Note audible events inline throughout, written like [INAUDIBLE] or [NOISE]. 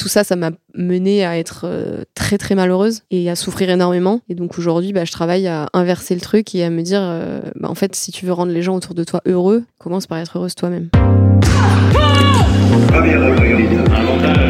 tout ça, ça m'a mené à être euh, très très malheureuse et à souffrir énormément. Et donc aujourd'hui, bah, je travaille à inverser le truc et à me dire, euh, bah, en fait, si tu veux rendre les gens autour de toi heureux, commence par être heureuse toi-même. Championne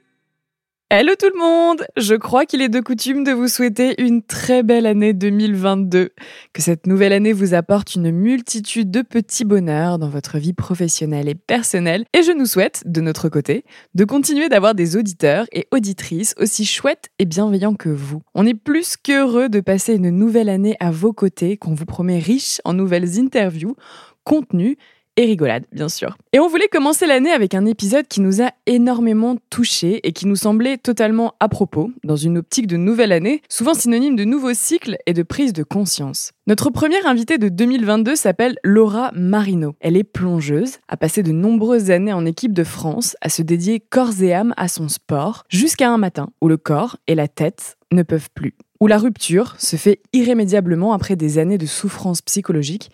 Hello tout le monde Je crois qu'il est de coutume de vous souhaiter une très belle année 2022. Que cette nouvelle année vous apporte une multitude de petits bonheurs dans votre vie professionnelle et personnelle. Et je nous souhaite, de notre côté, de continuer d'avoir des auditeurs et auditrices aussi chouettes et bienveillants que vous. On est plus qu'heureux de passer une nouvelle année à vos côtés qu'on vous promet riche en nouvelles interviews, contenus et rigolade, bien sûr. Et on voulait commencer l'année avec un épisode qui nous a énormément touchés et qui nous semblait totalement à propos, dans une optique de nouvelle année, souvent synonyme de nouveau cycle et de prise de conscience. Notre première invitée de 2022 s'appelle Laura Marino. Elle est plongeuse, a passé de nombreuses années en équipe de France, à se dédier corps et âme à son sport, jusqu'à un matin où le corps et la tête ne peuvent plus. Où la rupture se fait irrémédiablement après des années de souffrance psychologique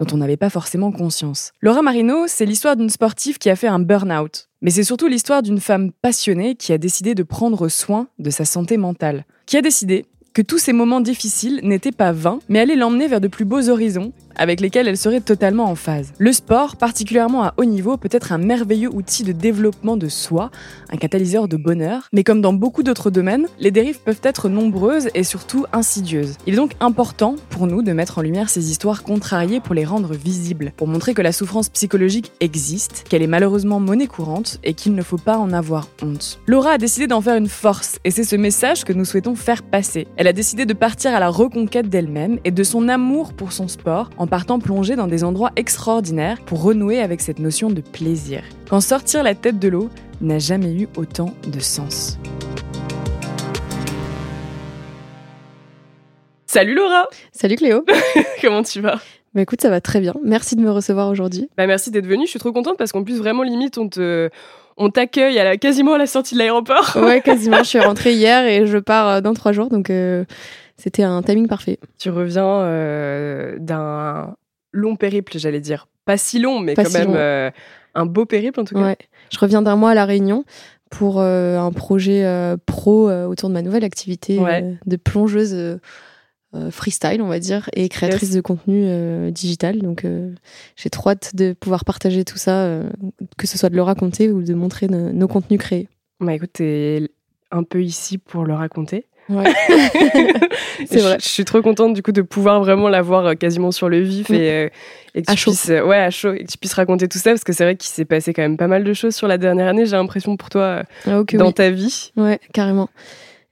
dont on n'avait pas forcément conscience. Laura Marino, c'est l'histoire d'une sportive qui a fait un burn-out. Mais c'est surtout l'histoire d'une femme passionnée qui a décidé de prendre soin de sa santé mentale. Qui a décidé que tous ces moments difficiles n'étaient pas vains, mais allaient l'emmener vers de plus beaux horizons avec lesquels elle serait totalement en phase. Le sport, particulièrement à haut niveau, peut être un merveilleux outil de développement de soi, un catalyseur de bonheur, mais comme dans beaucoup d'autres domaines, les dérives peuvent être nombreuses et surtout insidieuses. Il est donc important pour nous de mettre en lumière ces histoires contrariées pour les rendre visibles, pour montrer que la souffrance psychologique existe, qu'elle est malheureusement monnaie courante et qu'il ne faut pas en avoir honte. Laura a décidé d'en faire une force et c'est ce message que nous souhaitons faire passer. Elle a décidé de partir à la reconquête d'elle-même et de son amour pour son sport partant plonger dans des endroits extraordinaires pour renouer avec cette notion de plaisir. Quand sortir la tête de l'eau n'a jamais eu autant de sens. Salut Laura Salut Cléo [LAUGHS] Comment tu vas? Bah écoute, ça va très bien. Merci de me recevoir aujourd'hui. Bah merci d'être venue, je suis trop contente parce qu'en plus vraiment limite on te on t'accueille à la, quasiment à la sortie de l'aéroport. Ouais, [LAUGHS] quasiment. je suis rentrée hier et je pars euh, dans trois jours, donc euh, c'était un timing parfait. Tu reviens euh, d'un long périple, j'allais dire. Pas si long, mais Pas quand si même euh, un beau périple en tout cas. Ouais. Je reviens d'un mois à La Réunion pour euh, un projet pro autour de ma nouvelle activité Ouais. de plongeuse freestyle, on va dire, et créatrice Yes. de contenu euh, digital. Donc euh, j'ai trop hâte de pouvoir partager tout ça, euh, que ce soit de le raconter ou de montrer nos, nos contenus créés. Bah écoute, t'es un peu ici pour le raconter. Ouais. [LAUGHS] C'est Je- vrai. Je, suis trop contente du coup de pouvoir vraiment l'avoir euh, quasiment sur le vif Mm. et, euh, et que À tu chaud. puisses, ouais, à chaud, et que tu puisses raconter tout ça parce que c'est vrai qu'il s'est passé quand même pas mal de choses sur la dernière année. J'ai l'impression pour toi euh, Ah, dans oui. ta vie. Ouais, carrément.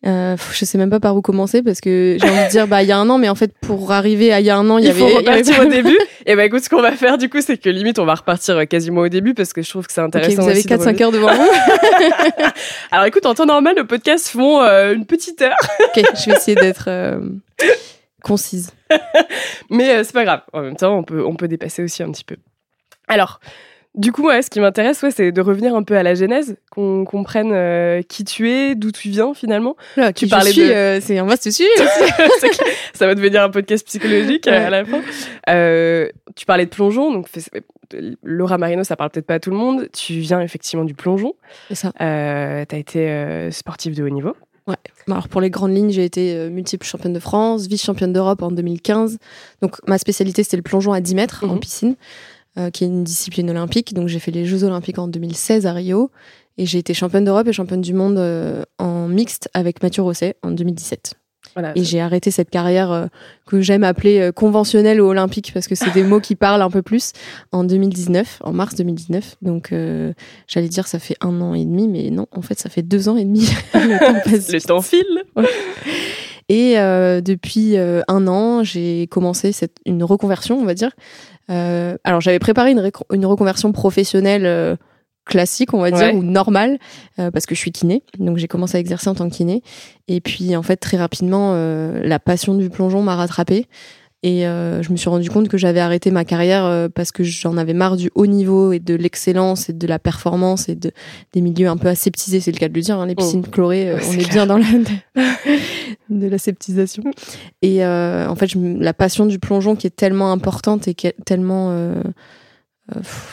Euh, je sais même pas par où commencer parce que j'ai envie de dire bah il y a un an mais en fait pour arriver à il y a un an il y Il avait faut il repartir au début. [LAUGHS] Et bah écoute, ce qu'on va faire du coup, c'est que limite on va repartir euh, quasiment au début parce que je trouve que c'est intéressant. vous avez aussi de 4-5 heures devant vous [LAUGHS] Alors écoute, en temps normal, nos podcasts font euh, une petite heure, [LAUGHS] ok je vais essayer d'être euh, concise mais c'est pas grave. En même temps, on peut, on peut dépasser aussi un petit peu. Alors, du coup, ouais, ce qui m'intéresse, ouais, c'est de revenir un peu à la genèse, qu'on comprenne euh, qui tu es, d'où tu viens finalement. Là, Tu qui parlais de- euh, c'est un vaste sujet [LAUGHS] ça va devenir un podcast psychologique euh, à la fin. Euh, tu parlais de plongeon, donc Laura Marino, ça parle peut-être pas à tout le monde. Tu viens effectivement du plongeon. c'est ça tu as été sportif de haut niveau. Bon, alors pour les grandes lignes j'ai été multiple championne de France vice championne d'Europe en 2015 donc ma spécialité c'était le plongeon à 10 mètres en Mhm. piscine euh, qui est une discipline olympique donc j'ai fait les Jeux olympiques en 2016 à Rio et j'ai été championne d'Europe et championne du monde euh, en mixte avec Mathieu Rosset en 2017 Voilà. Et j'ai arrêté cette carrière euh, que j'aime appeler euh, conventionnelle ou olympique parce que c'est des mots qui parlent un peu plus en 2019, en mars 2019. Donc euh, j'allais dire ça fait un an et demi, mais non, en fait ça fait deux ans et demi. [LAUGHS] Le temps passe Le temps file. Et euh, depuis euh, un an, j'ai commencé cette, une reconversion, on va dire. Euh, alors, j'avais préparé une, reconversion professionnelle classique, on va dire, ou normale, euh, parce que je suis kiné. Donc, j'ai commencé à exercer en tant que kiné. Et puis, en fait, très rapidement, euh, la passion du plongeon m'a rattrapée. Et euh, je me suis rendu compte que j'avais arrêté ma carrière euh, parce que j'en avais marre du haut niveau et de l'excellence et de la performance et de, des milieux un peu aseptisés, c'est le cas de le dire. hein, les piscines chlorées, euh, Ouais, on est bien dans la [LAUGHS] de l'aseptisation. Et euh, en fait, je la passion du plongeon qui est tellement importante et qui est tellement euh,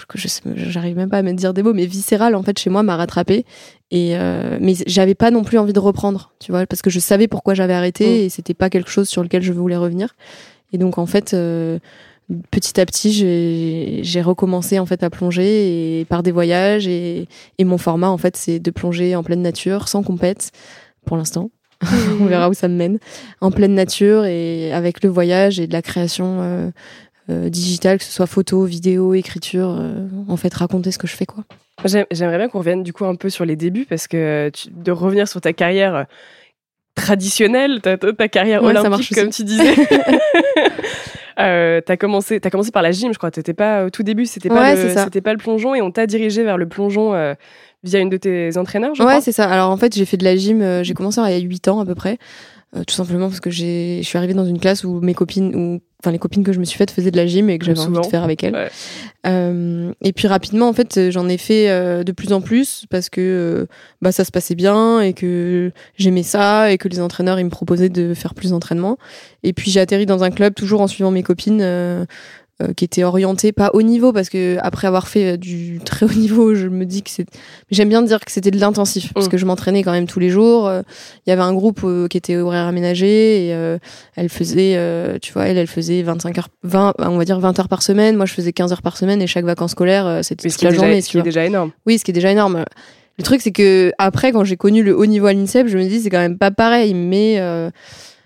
que je j'arrive même pas à me dire des mots, mais viscérale en fait chez moi m'a rattrapée. Et euh, mais j'avais pas non plus envie de reprendre, tu vois, parce que je savais pourquoi j'avais arrêté Mm. et c'était pas quelque chose sur lequel je voulais revenir. Et donc en fait, euh, petit à petit, j'ai recommencé en fait à plonger et par des voyages et, et mon format en fait c'est de plonger en pleine nature sans compète pour l'instant. [LAUGHS] On verra où ça me mène. En pleine nature et avec le voyage et de la création euh, euh, digitale, que ce soit photo, vidéo, écriture, euh, en fait raconter ce que je fais quoi. J'aime- J'aimerais bien qu'on revienne du coup un peu sur les débuts parce que tu- de revenir sur ta carrière traditionnelle, ta, ta- carrière Ouais, ça olympique comme tu disais. [LAUGHS] [LAUGHS] Euh, t'as commencé, t'as commencé par la gym, je crois. T'étais pas au tout début, c'était pas Ouais, pas le plongeon et on t'a dirigé vers le plongeon euh, via une de tes entraîneurs, je Ouais, crois. c'est ça. Alors en fait, j'ai fait de la gym, euh, j'ai commencé il y a 8 ans à peu près. Euh, tout simplement parce que j'ai, je suis arrivée dans une classe où mes copines, ou enfin les copines que je me suis faites faisaient de la gym et que j'avais envie de faire avec elles. Ouais. Euh, et puis rapidement, en fait, j'en ai fait euh, de plus en plus parce que euh, bah ça se passait bien et que j'aimais ça et que les entraîneurs ils me proposaient de faire plus d'entraînement. Et puis j'ai atterri dans un club toujours en suivant mes copines. Euh, qui était orienté pas haut niveau parce que après avoir fait euh, du [LAUGHS] très haut niveau je me dis que c'est j'aime bien dire que c'était de l'intensif parce Mm. que je m'entraînais quand même tous les jours Euh, il y avait un groupe euh, qui était horaire aménagé et euh, elle faisait euh, tu vois elle elle faisait 25 heures 20 on va dire 20 heures par semaine moi je faisais 15 heures par semaine et chaque vacances scolaires euh, c'était toute la déjà, journée ce qui est déjà énorme. oui ce qui est déjà énorme le truc c'est que après quand j'ai connu le haut niveau à l'INSEP je me dis c'est quand même pas pareil mais euh,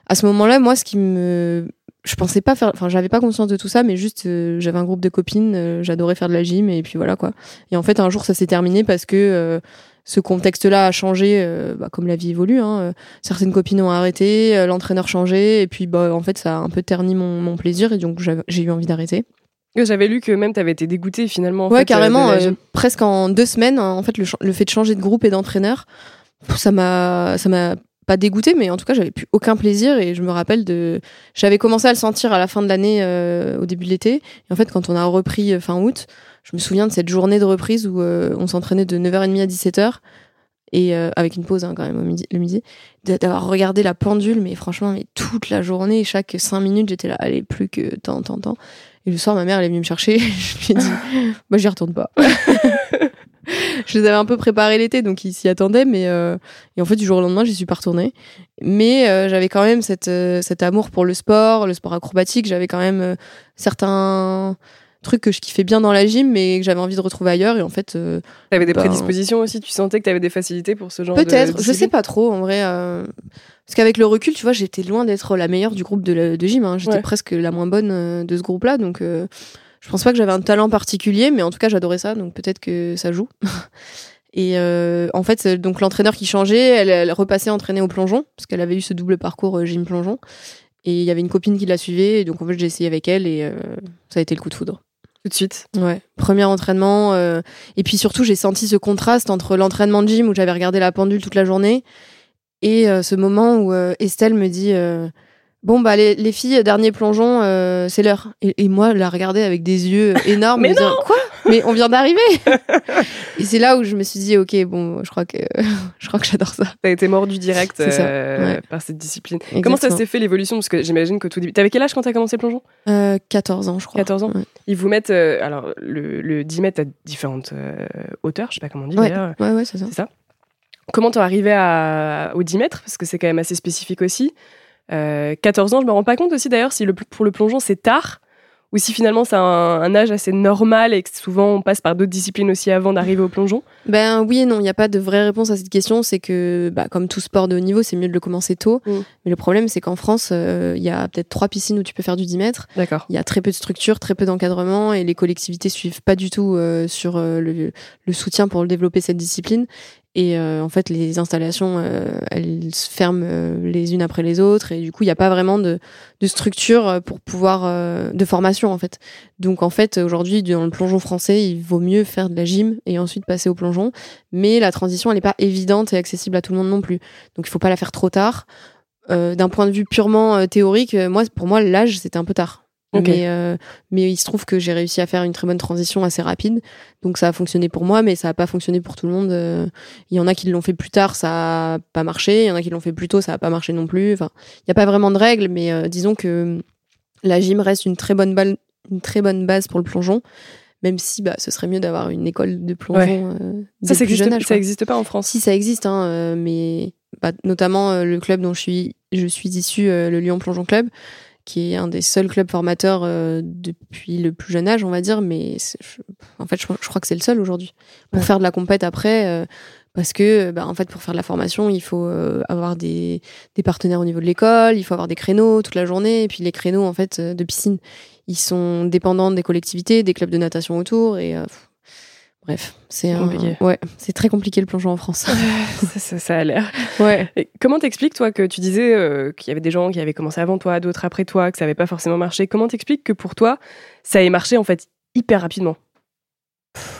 à ce moment-là moi ce qui me je pensais pas faire enfin j'avais pas conscience de tout ça mais juste euh, j'avais un groupe de copines euh, j'adorais faire de la gym et puis voilà quoi et en fait un jour ça s'est terminé parce que euh, ce contexte-là a changé, bah, comme la vie évolue. Hein, certaines copines ont arrêté, l'entraîneur changé, et puis bah, en fait ça a un peu terni mon, mon plaisir, et donc j'ai eu envie d'arrêter. J'avais lu que même t'avais été dégoûté finalement. en ouais, fait, carrément, presque en deux semaines. hein, En fait, le, le fait de changer de groupe et d'entraîneur, ça m'a, ça m'a pas dégoûté, mais en tout cas, j'avais plus aucun plaisir. Et je me rappelle de, j'avais commencé à le sentir à la fin de l'année, euh, au début de l'été. Et en fait, quand on a repris euh, fin août, je me souviens de cette journée de reprise où euh, on s'entraînait de 9h30 à 17h. Et avec une pause hein, quand même au midi, le midi, d'avoir regardé la pendule, mais franchement, mais toute la journée, chaque cinq minutes, j'étais là, allez, plus que tant, tant, tant. Et le soir, ma mère, elle est venue me chercher. [LAUGHS] je lui ai dit, [LAUGHS] moi, j'y retourne pas. [LAUGHS] [LAUGHS] je les avais un peu préparés l'été, donc ils s'y attendaient, mais euh, et en fait, du jour au lendemain, j'y suis pas retournée. Mais euh, j'avais quand même cette, euh, cet amour pour le sport, le sport acrobatique. J'avais quand même euh, certains trucs que je kiffais bien dans la gym, mais que j'avais envie de retrouver ailleurs. Et en fait, euh, T'avais des ben, prédispositions aussi? Tu sentais que t'avais des facilités pour ce genre de. Peut-être, je sais pas trop en vrai. euh, Parce qu'avec le recul, tu vois, j'étais loin d'être la meilleure du groupe de, la- de gym. hein. J'étais Ouais. presque la moins bonne euh, de ce groupe-là. Donc, euh, je pense pas que j'avais un talent particulier, mais en tout cas, j'adorais ça. Donc, peut-être que ça joue. [LAUGHS] Et euh, en fait, donc l'entraîneur qui changeait, elle, elle repassait entraîner au plongeon, parce qu'elle avait eu ce double parcours euh, gym plongeon. Et il y avait une copine qui la suivait, et donc en fait, j'ai essayé avec elle, et euh, ça a été le coup de foudre. tout de suite. Ouais, premier entraînement. euh, et puis surtout, j'ai senti ce contraste entre l'entraînement de gym où j'avais regardé la pendule toute la journée et ce moment où Estelle me dit euh, Bon, bah, les, les filles, dernier plongeon, euh, c'est l'heure. Et, et moi, la regarder avec des yeux [LAUGHS] énormes, Mais dire Quoi? Mais on vient d'arriver [LAUGHS] Et c'est là où je me suis dit Ok, bon, je crois que, [LAUGHS] je crois que j'adore ça. T'as été mordu direct euh, ouais. par cette discipline. Comment ça s'est fait l'évolution? Parce que j'imagine que tout début. T'avais quel âge quand t'as commencé le plongeon? Euh, 14 ans, je crois. 14 ans. Ouais. Ils vous mettent. euh, alors, le, le 10 mètres à différentes hauteurs, je sais pas comment on dit Ouais, d'ailleurs. ouais, ouais, c'est ça. Comment t'es arrivé à, au 10 mètres? Parce que c'est quand même assez spécifique aussi. Euh, 14 ans, je me rends pas compte aussi d'ailleurs si le, pour le plongeon c'est tard ou si finalement c'est un, un âge assez normal et que souvent on passe par d'autres disciplines aussi avant d'arriver au plongeon Ben oui et non, il n'y a pas de vraie réponse à cette question. C'est que, bah, comme tout sport de haut niveau, c'est mieux de le commencer tôt. Mm. Mais le problème, c'est qu'en France, euh, il y a peut-être trois piscines où tu peux faire du 10 mètres. D'accord. Il y a très peu de structures, très peu d'encadrement et les collectivités suivent pas du tout euh, sur euh, le, le soutien pour développer cette discipline. Et euh, en fait, les installations, euh, elles se ferment euh, les unes après les autres. Et du coup, il n'y a pas vraiment de, de structure pour pouvoir... de formation, en fait. Donc, en fait, aujourd'hui, dans le plongeon français, il vaut mieux faire de la gym et ensuite passer au plongeon. Mais la transition, elle n'est pas évidente et accessible à tout le monde non plus. Donc, il faut pas la faire trop tard. Euh, D'un point de vue purement théorique, moi, pour moi, l'âge, c'était un peu tard. Mais, euh, mais il se trouve que j'ai réussi à faire une très bonne transition assez rapide. Donc ça a fonctionné pour moi, mais ça n'a pas fonctionné pour tout le monde. Euh, Il y en a qui l'ont fait plus tard, ça a pas marché. Il y en a qui l'ont fait plus tôt, ça a pas marché non plus. Enfin, il n'y a pas vraiment de règles, mais euh, disons que euh, la gym reste une très bonne balle, une très bonne base pour le plongeon. Même si bah, ce serait mieux d'avoir une école de plongeon Ouais. euh, Ça, ça le plus jeune existe, âge, ça quoi. existe pas en France. Si ça existe, hein, mais bah, notamment le club dont je suis, je suis issue, le Lyon Plongeon Club, qui est un des seuls clubs formateurs euh, depuis le plus jeune âge, on va dire. Mais je- en fait, je, je crois que c'est le seul aujourd'hui pour Ouais. faire de la compète après. euh, parce que, bah, en fait, pour faire de la formation, il faut euh, avoir des, des partenaires au niveau de l'école, il faut avoir des créneaux toute la journée. Et puis les créneaux, en fait, de piscine, ils sont dépendants des collectivités, des clubs de natation autour. Et euh, bref, c'est un- Compliqué. ouais, c'est très compliqué le plongeon en France. [LAUGHS] ça, ça- ça a l'air. ouais. Et comment t'expliques, toi, que tu disais euh, qu'il y avait des gens qui avaient commencé avant toi, d'autres après toi, que ça n'avait pas forcément marché? Comment t'expliques que pour toi, ça ait marché en fait hyper rapidement?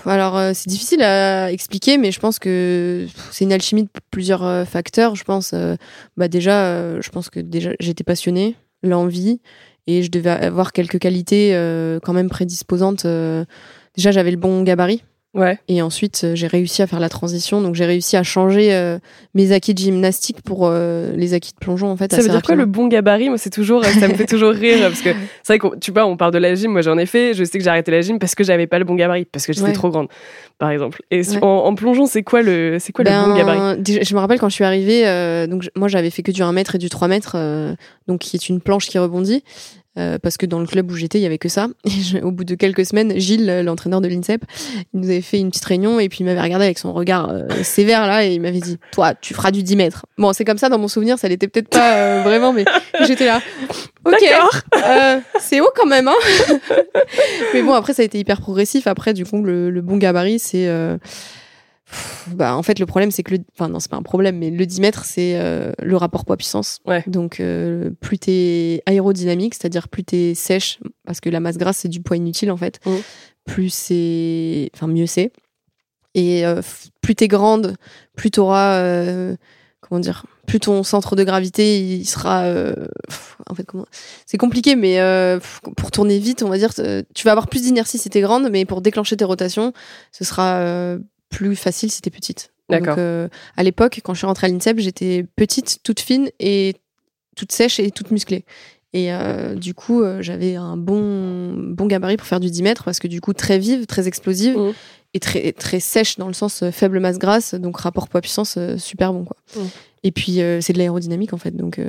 Alors, euh, c'est difficile à expliquer, mais je pense que c'est une alchimie de plusieurs euh, facteurs. Je pense, bah déjà, je pense que déjà j'étais passionnée, l'envie, et je devais avoir quelques qualités quand même prédisposantes. déjà, j'avais le bon gabarit. Ouais. Et ensuite, euh, j'ai réussi à faire la transition. Donc, j'ai réussi à changer euh, mes acquis de gymnastique pour euh, les acquis de plongeon, en fait. Ça veut dire quoi le bon gabarit? Moi, c'est toujours, ça me fait toujours rire parce que [LAUGHS] c'est vrai que tu vois, on parle de la gym. Moi, j'en ai fait. Je sais que j'ai arrêté la gym parce que j'avais pas le bon gabarit, parce que j'étais Ouais. trop grande, par exemple. Et Ouais. en, en plongeon, c'est quoi le, c'est quoi le bon Ben, gabarit? Je me rappelle quand je suis arrivée, euh, donc moi j'avais fait que du 1 mètre et du 3 mètres, euh, donc qui est une planche qui rebondit. Euh, parce que dans le club où j'étais, il y avait que ça. Et je- au bout de quelques semaines, Gilles, euh, l'entraîneur de l'INSEP, il nous avait fait une petite réunion et puis il m'avait regardé avec son regard euh, [LAUGHS] sévère là et il m'avait dit "Toi, tu feras du 10 mètres." Bon, c'est comme ça dans mon souvenir, ça l'était peut-être pas euh, vraiment, mais [LAUGHS] j'étais là. Ok, D'accord. euh, c'est haut quand même, hein. [LAUGHS] Mais bon, après, ça a été hyper progressif. Après, du coup, le, le bon gabarit, c'est. Bah, en fait, le problème, c'est que le. Enfin, non, c'est pas un problème, mais le 10 mètres, c'est euh, le rapport poids-puissance. Ouais. Donc, euh, plus t'es aérodynamique, c'est-à-dire plus t'es sèche, parce que la masse grasse, c'est du poids inutile, en fait. Mhm. Plus c'est. Enfin, mieux c'est. Et euh, plus t'es grande, plus t'auras. comment dire Plus ton centre de gravité, il sera. pff, en fait, comment c'est compliqué, mais pour tourner vite, on va dire, tu vas avoir plus d'inertie si t'es grande, mais pour déclencher tes rotations, ce sera plus facile si t'es petite. D'accord. Euh, à l'époque, quand je suis rentrée à l'INSEP, j'étais petite, toute fine et toute sèche et toute musclée. Et euh, du coup, euh, j'avais un bon, bon gabarit pour faire du 10 mètres parce que du coup, très vive, très explosive Mhm. et très, très sèche dans le sens faible masse grasse, donc rapport poids-puissance super bon. Quoi. Mhm. Et puis, c'est de l'aérodynamique en fait. Donc,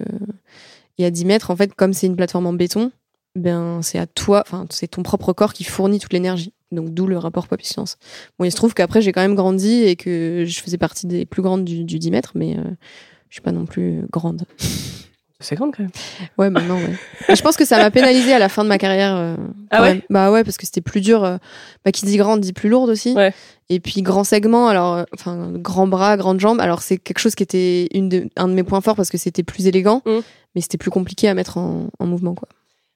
et à 10 mètres, en fait, comme c'est une plateforme en béton, ben, c'est à toi, enfin, c'est ton propre corps qui fournit toute l'énergie. Donc, d'où le rapport poids-puissance. Bon, il se trouve qu'après, j'ai quand même grandi et que je faisais partie des plus grandes du, du 10 mètres, mais euh, je suis pas non plus grande. C'est grande quand même. Ouais, maintenant, ouais. Et je pense que ça m'a pénalisé à la fin de ma carrière. euh, Ah ouais même. Bah ouais, parce que c'était plus dur. euh, bah, qui dit grande dit plus lourde aussi. Ouais. Et puis grand segment, alors, euh, enfin, grand bras, grande jambe. Alors c'est quelque chose qui était une de, un de mes points forts parce que c'était plus élégant, Mm. mais c'était plus compliqué à mettre en, en mouvement, quoi.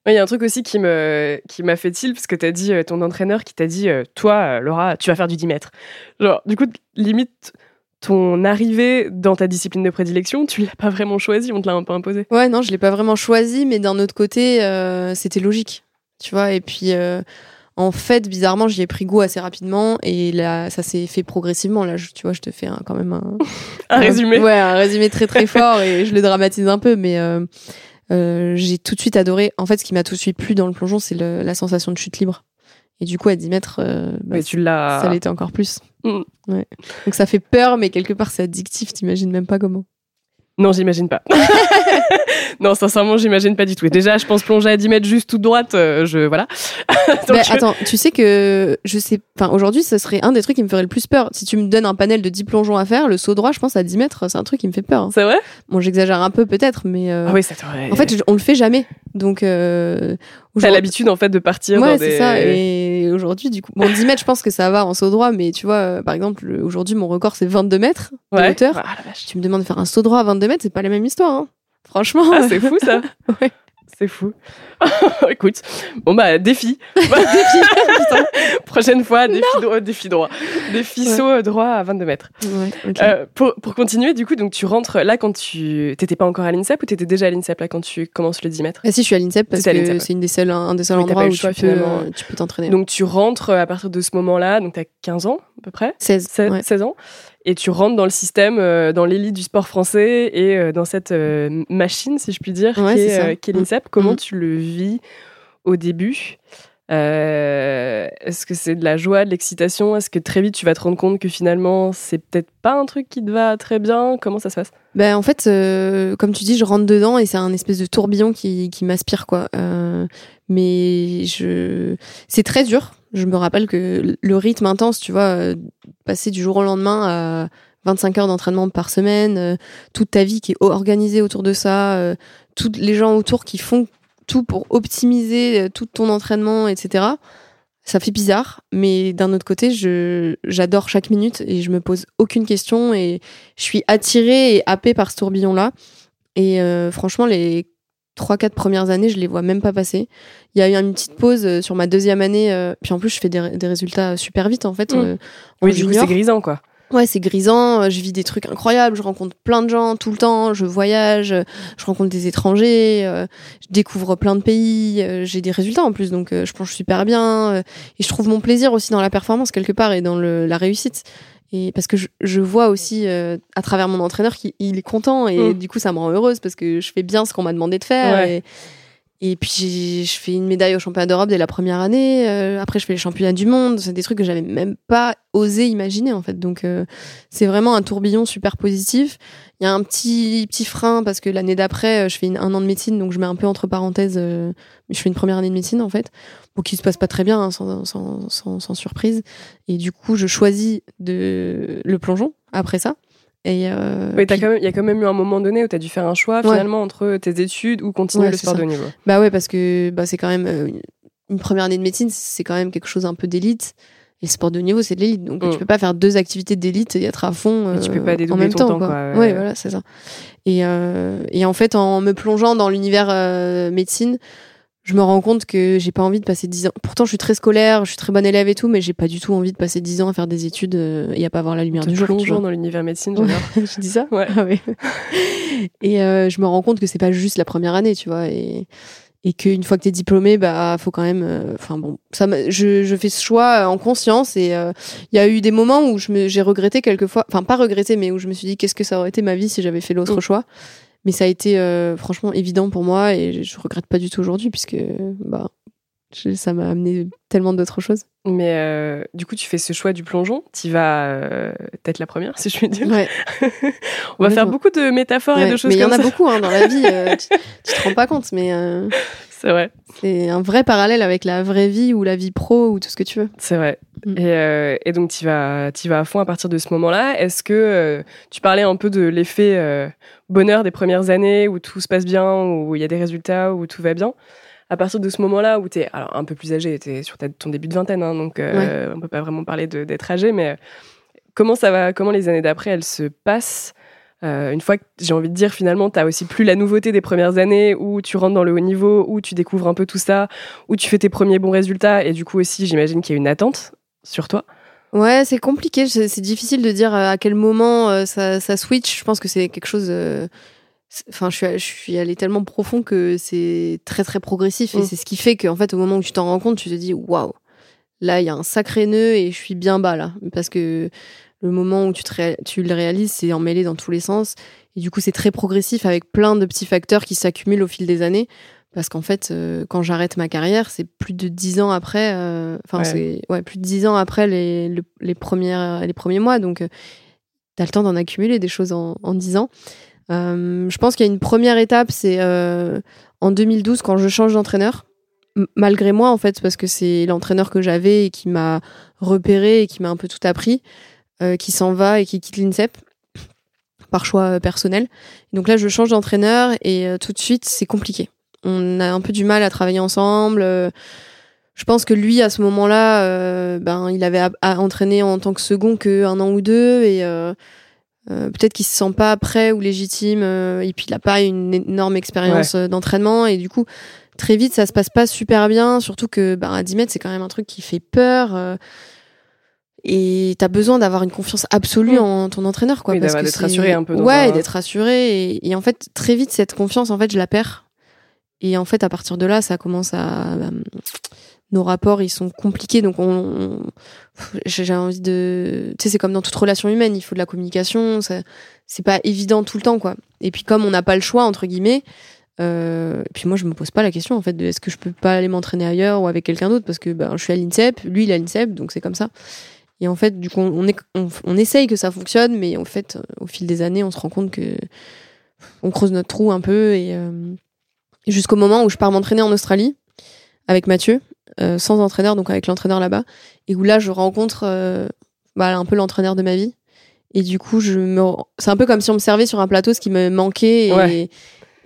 Il y a un truc aussi qui me qui m'a fait tilt parce que t'as dit euh, ton entraîneur qui t'a dit euh, toi euh, Laura tu vas faire du 10 mètres. Genre du coup limite ton arrivée dans ta discipline de prédilection tu l'as pas vraiment choisi on te l'a un peu imposé. Ouais, non, je l'ai pas vraiment choisi, mais d'un autre côté, euh, c'était logique, tu vois. Et puis, euh, en fait, bizarrement, j'y ai pris goût assez rapidement, et là, ça s'est fait progressivement. Là, je- tu vois, je te fais un- quand même un, [LAUGHS] Un résumé. Ouais, un résumé très très fort, et je le dramatise un peu, mais euh, euh, j'ai tout de suite adoré. En fait, ce qui m'a tout de suite plu dans le plongeon, c'est la sensation de chute libre. Et du coup, à 10 mètres, euh, bah, Mais tu l'as. ça l'était encore plus. Mm. Ouais. Donc ça fait peur, mais quelque part, c'est addictif, t'imagines même pas comment. Non, j'imagine pas. [LAUGHS] [LAUGHS] non, sincèrement, j'imagine pas du tout. Et déjà, je pense plonger à 10 mètres juste toute droite, euh, je voilà. [LAUGHS] Donc, Bah, je- attends, tu sais que je sais, enfin aujourd'hui, ça serait un des trucs qui me ferait le plus peur. Si tu me donnes un panel de 10 plongeons à faire, le saut droit, je pense à 10 mètres, c'est un truc qui me fait peur. hein. C'est vrai? Bon, j'exagère un peu peut-être, mais euh, Ah oui, ça en fait, on le fait jamais. Donc, euh, t'as l'habitude en fait de partir Ouais, c'est des. ça. Et aujourd'hui, du coup, bon, 10 mètres, je pense que ça va en saut droit, mais tu vois, euh, par exemple, le- aujourd'hui, mon record, c'est 22 mètres de Ouais. hauteur. Ah. Tu me demandes de faire un saut droit à 22 mètres, c'est pas la même histoire, hein. Franchement. Ah, c'est fou ça. [LAUGHS] Ouais. C'est fou. [LAUGHS] Écoute, bon bah défi. [LAUGHS] Prochaine fois, défi droit, défi droit, défi Ouais. saut droit à 22 mètres. Ouais. Euh, pour, pour continuer, du coup, donc tu rentres là quand tu t'étais pas encore à l'INSEP ou t'étais déjà à l'INSEP là quand tu commences le 10 mètres? Ah si, je suis à l'INSEP parce à que ouais. c'est une des seules, un des seuls Oui, endroits où choix, tu peux, finalement. tu peux t'entraîner. Donc tu rentres euh, à partir de ce moment-là, donc t'as 15 ans à peu près? 16. 16, ouais. 16 ans, et tu rentres dans le système, euh, dans l'élite du sport français et euh, dans cette euh, machine, si je puis dire, Ouais, qui est, est l'INSEP. Comment Mm. tu le vis au début? Est-ce que c'est de la joie, de l'excitation? Est-ce que très vite tu vas te rendre compte que finalement c'est peut-être pas un truc qui te va très bien? Comment ça se passe? Ben, en fait, euh, comme tu dis, je rentre dedans et c'est un espèce de tourbillon qui, qui m'aspire, quoi. Euh, mais je, c'est très dur. Je me rappelle que le rythme intense, tu vois, euh, passer du jour au lendemain à 25 heures d'entraînement par semaine, euh, toute ta vie qui est organisée autour de ça, euh, tous les gens autour qui font tout pour optimiser tout ton entraînement, etc. Ça fait bizarre, mais d'un autre côté, j'adore chaque minute et je me pose aucune question et je suis attirée et happée par ce tourbillon-là. Et franchement, les 3-4 premières années, je les vois même pas passer. Il y a eu une petite pause euh, sur ma deuxième année, euh, puis en plus, je fais des, des résultats super vite en fait. Mm. euh, en Oui, du coup c'est grisant quoi. Ouais, c'est grisant, je vis des trucs incroyables, je rencontre plein de gens tout le temps, je voyage, je rencontre des étrangers, euh, je découvre plein de pays, euh, j'ai des résultats en plus, donc euh, je plonge super bien, et je trouve mon plaisir aussi dans la performance quelque part et dans le, la réussite. Et parce que je, je vois aussi euh, à travers mon entraîneur qu'il il est content et Mm. du coup ça me rend heureuse parce que je fais bien ce qu'on m'a demandé de faire. Ouais. Et, et puis je fais une médaille au championnat d'Europe dès la première année. euh, après je fais les championnats du monde. C'est des trucs que j'avais même pas osé imaginer en fait. Donc euh, c'est vraiment un tourbillon super positif. Il y a un petit petit frein parce que l'année d'après euh, je fais une- un an de médecine donc je mets un peu entre parenthèses. euh, je fais une première année de médecine en fait. Bon qui se passe pas très bien hein, sans, sans, sans, sans surprise. Et du coup je choisis de le plongeon après ça. Et euh, Oui, t'as puis- quand même- il y a quand même eu un moment donné où tu as dû faire un choix Ouais. finalement entre tes études ou continuer Ouais, le sport ça. de niveau. Bah ouais, parce que bah, c'est quand même euh, une- première année de médecine, c'est quand même quelque chose un peu d'élite. Et le sport de niveau, c'est de l'élite. Donc Mm. tu peux pas faire deux activités d'élite et être à fond Et tu euh, peux pas dédoubler en même ton temps. temps, quoi. quoi, ouais. Ouais, voilà, c'est ça. Et, euh, et en fait, en me plongeant dans l'univers euh, médecine, je me rends compte que j'ai pas envie de passer 10 ans. Pourtant, je suis très scolaire, je suis très bonne élève et tout, mais j'ai pas du tout envie de passer 10 ans à faire des études euh, et à pas voir la lumière Te du jour. vois. dans l'univers médecine, [LAUGHS] je dis ça? Ouais. Ah ouais. [LAUGHS] et euh, je me rends compte que c'est pas juste la première année, tu vois, et, et qu'une fois que t'es diplômé, bah faut quand même. euh, Enfin bon, ça, je, je fais ce choix euh, en conscience et euh, il y a eu des moments où j'ai regretté quelquefois, enfin pas regretté, mais où je me suis dit qu'est-ce que ça aurait été ma vie si j'avais fait l'autre Mm. choix? Mais ça a été euh, franchement évident pour moi et je, regrette pas du tout aujourd'hui puisque bah je- ça m'a amené tellement d'autres choses. Mais euh, du coup, tu fais ce choix du plongeon. Tu vas euh, être la première, si je puis dire. Ouais. [LAUGHS] On va faire beaucoup de métaphores et de choses mais il y en a beaucoup hein, dans la vie. [LAUGHS] tu, tu te rends pas compte, mais C'est vrai, c'est un vrai parallèle avec la vraie vie ou la vie pro ou tout ce que tu veux. c'est vrai. Mm. Et, euh, et donc, tu vas, t'y vas à fond à partir de ce moment-là. Est-ce que euh, tu parlais un peu de l'effet euh, bonheur des premières années où tout se passe bien, où il y a des résultats, où tout va bien? À partir de ce moment-là où tu es alors, un peu plus âgé, tu es sur ta- ton début de vingtaine, hein, donc euh, on peut pas vraiment parler d'être âgé, mais comment ça va, comment les années d'après elles se passent? Euh, une fois que j'ai envie de dire finalement tu aussi plus la nouveauté des premières années où tu rentres dans le haut niveau, où tu découvres un peu tout ça, où tu fais tes premiers bons résultats et du coup aussi j'imagine qu'il y a une attente sur toi. Ouais, c'est compliqué. C'est difficile de dire euh, à quel moment euh, ça, ça switch. Je pense que c'est quelque chose. Enfin, je suis, je suis allée tellement profond que c'est très très progressif et Mm. c'est ce qui fait qu'en fait, au moment où tu t'en rends compte, tu te dis waouh, là il y a un sacré nœud et je suis bien bas là, parce que le moment où tu, te ré- tu le réalises, c'est emmêlé dans tous les sens et du coup c'est très progressif avec plein de petits facteurs qui s'accumulent au fil des années. Parce qu'en fait, euh, quand j'arrête ma carrière, c'est plus de dix ans après. euh, Enfin, Ouais. c'est ouais, plus de dix ans après les, le- les, premières, les premiers mois. Donc, tu as le temps d'en accumuler des choses en, dix ans. Euh, je pense qu'il y a une première étape, c'est euh, en 2012 quand je change d'entraîneur. Malgré moi, en fait, parce que c'est l'entraîneur que j'avais et qui m'a repéré et qui m'a un peu tout appris, euh, qui s'en va et qui quitte l'INSEP [CLEARS THROAT] par choix euh, personnel. Donc là, je change d'entraîneur et euh, tout de suite, c'est compliqué. On a un peu du mal à travailler ensemble. euh, je pense que lui, à ce moment-là, euh, ben, il avait à, à entraîner en tant que second que un an ou deux et euh, euh, peut-être qu'il se sent pas prêt ou légitime euh, et puis il a pas une énorme expérience euh, d'entraînement et du coup très vite ça se passe pas super bien surtout que ben, à 10 mètres c'est quand même un truc qui fait peur euh, et t'as besoin d'avoir une confiance absolue Mm. en ton entraîneur quoi Oui, parce d'avoir- que d'être rassuré un peu ouais un- d'être rassuré et, et en fait très vite cette confiance en fait je la perds. Et en fait à partir de là ça commence à bah, nos rapports ils sont compliqués. Donc on, on- j'ai envie de tu sais c'est comme dans toute relation humaine il faut de la communication c'est pas évident tout le temps quoi. Et puis comme on n'a pas le choix entre guillemets euh, et puis moi je me pose pas la question en fait de est-ce que je peux pas aller m'entraîner ailleurs ou avec quelqu'un d'autre parce que ben je suis à l'INSEP lui il est à l'INSEP donc c'est comme ça et en fait du coup on, est, on, on essaye que ça fonctionne mais en fait euh, au fil des années on se rend compte que on creuse notre trou un peu et euh, jusqu'au moment où je pars m'entraîner en Australie avec Mathieu euh, sans entraîneur donc avec l'entraîneur là-bas et où là je rencontre euh, bah, un peu l'entraîneur de ma vie et du coup je me c'est un peu comme si on me servait sur un plateau ce qui me manquait et, Ouais.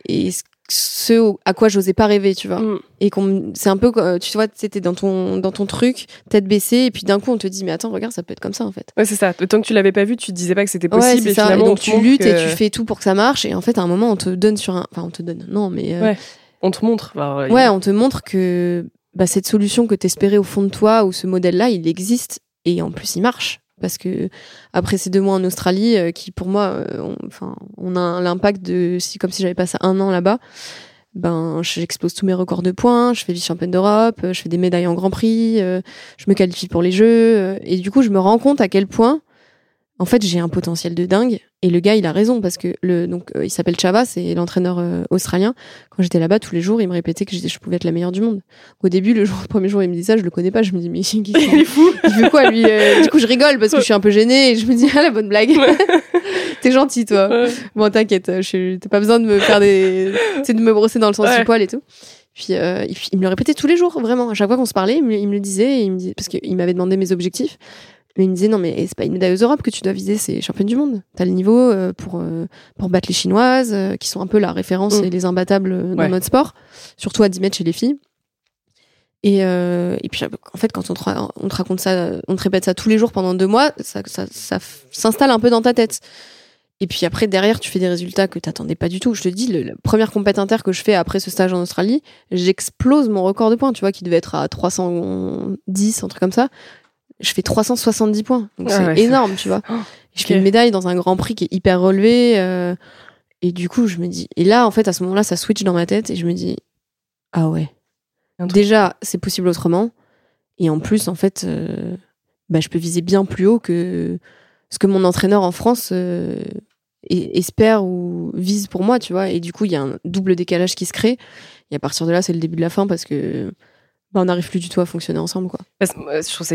et ce- ce à quoi j'osais pas rêver tu vois Mm. et qu'on c'est un peu euh, tu vois c'était dans ton dans ton truc tête baissée et puis d'un coup on te dit mais attends regarde ça peut être comme ça en fait Ouais, c'est ça. Tant que tu l'avais pas vu, tu te disais pas que c'était possible. et finalement, donc tu luttes et tu fais tout pour que ça marche et en fait à un moment on te donne sur un enfin on te donne non mais euh, Ouais. On te montre. Enfin, Ouais, on te montre que bah, cette solution que t'espérais au fond de toi ou ce modèle-là, il existe et en plus il marche. Parce que après ces deux mois en Australie, euh, qui pour moi, euh, on, a l'impact de si comme si j'avais passé un an là-bas, ben tous mes records de points, je fais vice-championne d'Europe, euh, je fais des médailles en Grand Prix, euh, je me qualifie pour les Jeux et du coup je me rends compte à quel point en fait j'ai un potentiel de dingue et le gars il a raison parce que le donc euh, il s'appelle Chava, c'est l'entraîneur euh, australien quand j'étais là-bas, tous les jours, il me répétait que je pouvais être la meilleure du monde. Au début, le, [LAUGHS] jour, le premier jour, il me dit ça, je le connais pas. Je me dis, mais Il est fou. il quoi, lui euh Du coup, je rigole parce que je suis un peu gênée et je me dis, [LAUGHS] ah, la bonne blague. [LAUGHS] T'es gentil, toi. Ouais. Bon, t'inquiète, t'as pas besoin de me faire des. Sais, de me brosser dans le sens Ouais. du poil et tout. Puis, il me le répétait tous les jours, vraiment. À chaque fois qu'on se parlait, il me, il me le disait, et il me disait, parce qu'il m'avait demandé mes objectifs. Mais il me disait, non, mais c'est pas une médaille aux Europes que tu dois viser, c'est championne du monde. T'as le niveau euh, pour, euh, pour battre les Chinoises, euh, qui sont un peu la référence Mm. et les imbattables dans Ouais. notre sport, surtout à 10 mètres chez les filles. Et, euh, et puis, en fait, quand on te, on te raconte ça, on te répète ça tous les jours pendant deux mois, ça, ça, s'installe un peu dans ta tête. Et puis après, derrière, tu fais des résultats que t'attendais pas du tout. Je te dis, le- la première compète inter que je fais après ce stage en Australie, j'explose mon record de points, tu vois, qui devait être à 310, un truc comme ça. Je fais 370 points. Donc Ah c'est ouais, énorme, tu vois. [GASPS] Oh, je fais une médaille dans un grand prix qui est hyper relevé. euh, et du coup, je me dis. Et là, en fait, à ce moment-là, ça switch dans ma tête et je me dis, ah ouais. Déjà, c'est possible autrement. Et en plus, en fait, euh, bah, je peux viser bien plus haut que ce que mon entraîneur en France euh, e- espère ou vise pour moi, tu vois. Et du coup, il y a un double décalage qui se crée. Et à partir de là, c'est le début de la fin parce que bah, on n'arrive plus du tout à fonctionner ensemble, quoi. Je trouve ça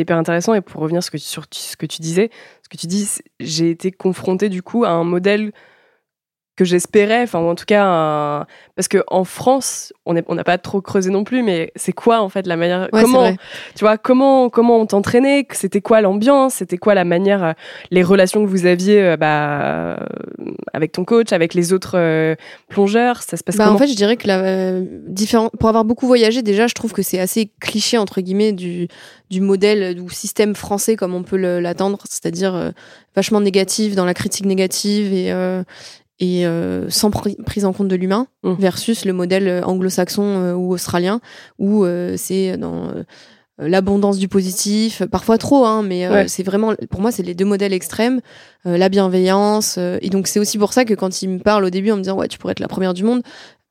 hyper, intéressant. Et pour revenir sur ce que tu, sur ce que tu disais, ce que tu dis, j'ai été confrontée du coup à un modèle que j'espérais, enfin, ou en tout cas, un- parce que en France, on n'est- on n'a pas trop creusé non plus, mais c'est quoi en fait la manière, Ouais, comment, tu vois, comment, comment on t'entraînait, que c'était quoi l'ambiance, c'était quoi la manière, euh, les relations que vous aviez, euh, bah, euh, avec ton coach, avec les autres euh, plongeurs, ça se passe Bah, comment en fait, je dirais que la euh, différent pour avoir beaucoup voyagé, déjà, je trouve que c'est assez cliché entre guillemets du du modèle du système français comme on peut l'attendre, c'est-à-dire euh, vachement négatif dans la critique négative et euh, et euh, sans pri- prise en compte de l'humain Mm. versus le modèle euh, anglo-saxon euh, ou australien où euh, c'est dans euh, l'abondance du positif, parfois trop, hein, mais Ouais. c'est vraiment, pour moi, c'est les deux modèles extrêmes, la bienveillance, et donc c'est aussi pour ça que quand il me parle au début en me disant ouais tu pourrais être la première du monde,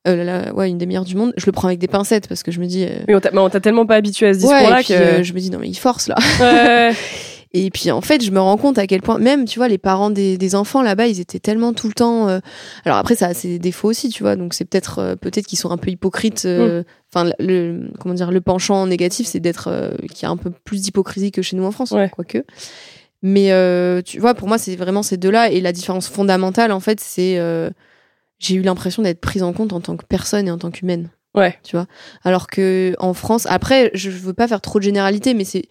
euh, la- ouais une des meilleures du monde, je le prends avec des pincettes parce que je me dis euh, Oui, on t'a mais on t'a tellement pas habitué à ce discours-là que. euh, je me dis non mais il force là. Ouais. [LAUGHS] Et puis en fait, je me rends compte à quel point, même tu vois, les parents des, des enfants là-bas, ils étaient tellement tout le temps. euh, Alors après, ça a ses défauts aussi, tu vois. Donc c'est peut-être euh, peut-être qu'ils sont un peu hypocrites. euh, Enfin, le comment dire, le penchant négatif, c'est d'être qu'il y a un peu plus d'hypocrisie que chez nous en France, Ouais. quoique. Mais tu vois, pour moi, c'est vraiment ces deux-là. Et la différence fondamentale, en fait, c'est. j'ai eu l'impression d'être prise en compte en tant que personne et en tant qu'humaine. Ouais. Tu vois? Alors que en France, après, je veux pas faire trop de généralité, mais c'est.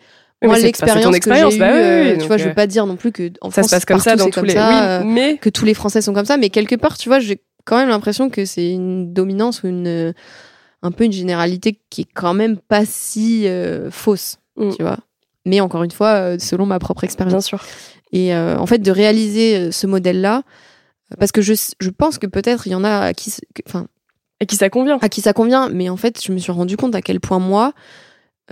Oui, Moi, l'expérience que j'ai bah eue, oui, euh, oui, tu donc, vois, je euh, veux pas dire non plus que en Ça France, se passe comme ça dans tous les. ça, oui, euh, mais que tous les Français sont comme ça, mais quelque part, tu vois, j'ai quand même l'impression que c'est une dominance ou une un peu une généralité qui est quand même pas si euh, fausse, Mm. tu vois. Mais encore une fois, selon ma propre bien expérience. sûr. Et euh, en fait, de réaliser ce modèle-là, parce que je, je pense que peut-être il y en a à qui, enfin, Et qui ça convient. à qui ça convient, mais en fait, je me suis rendu compte à quel point moi,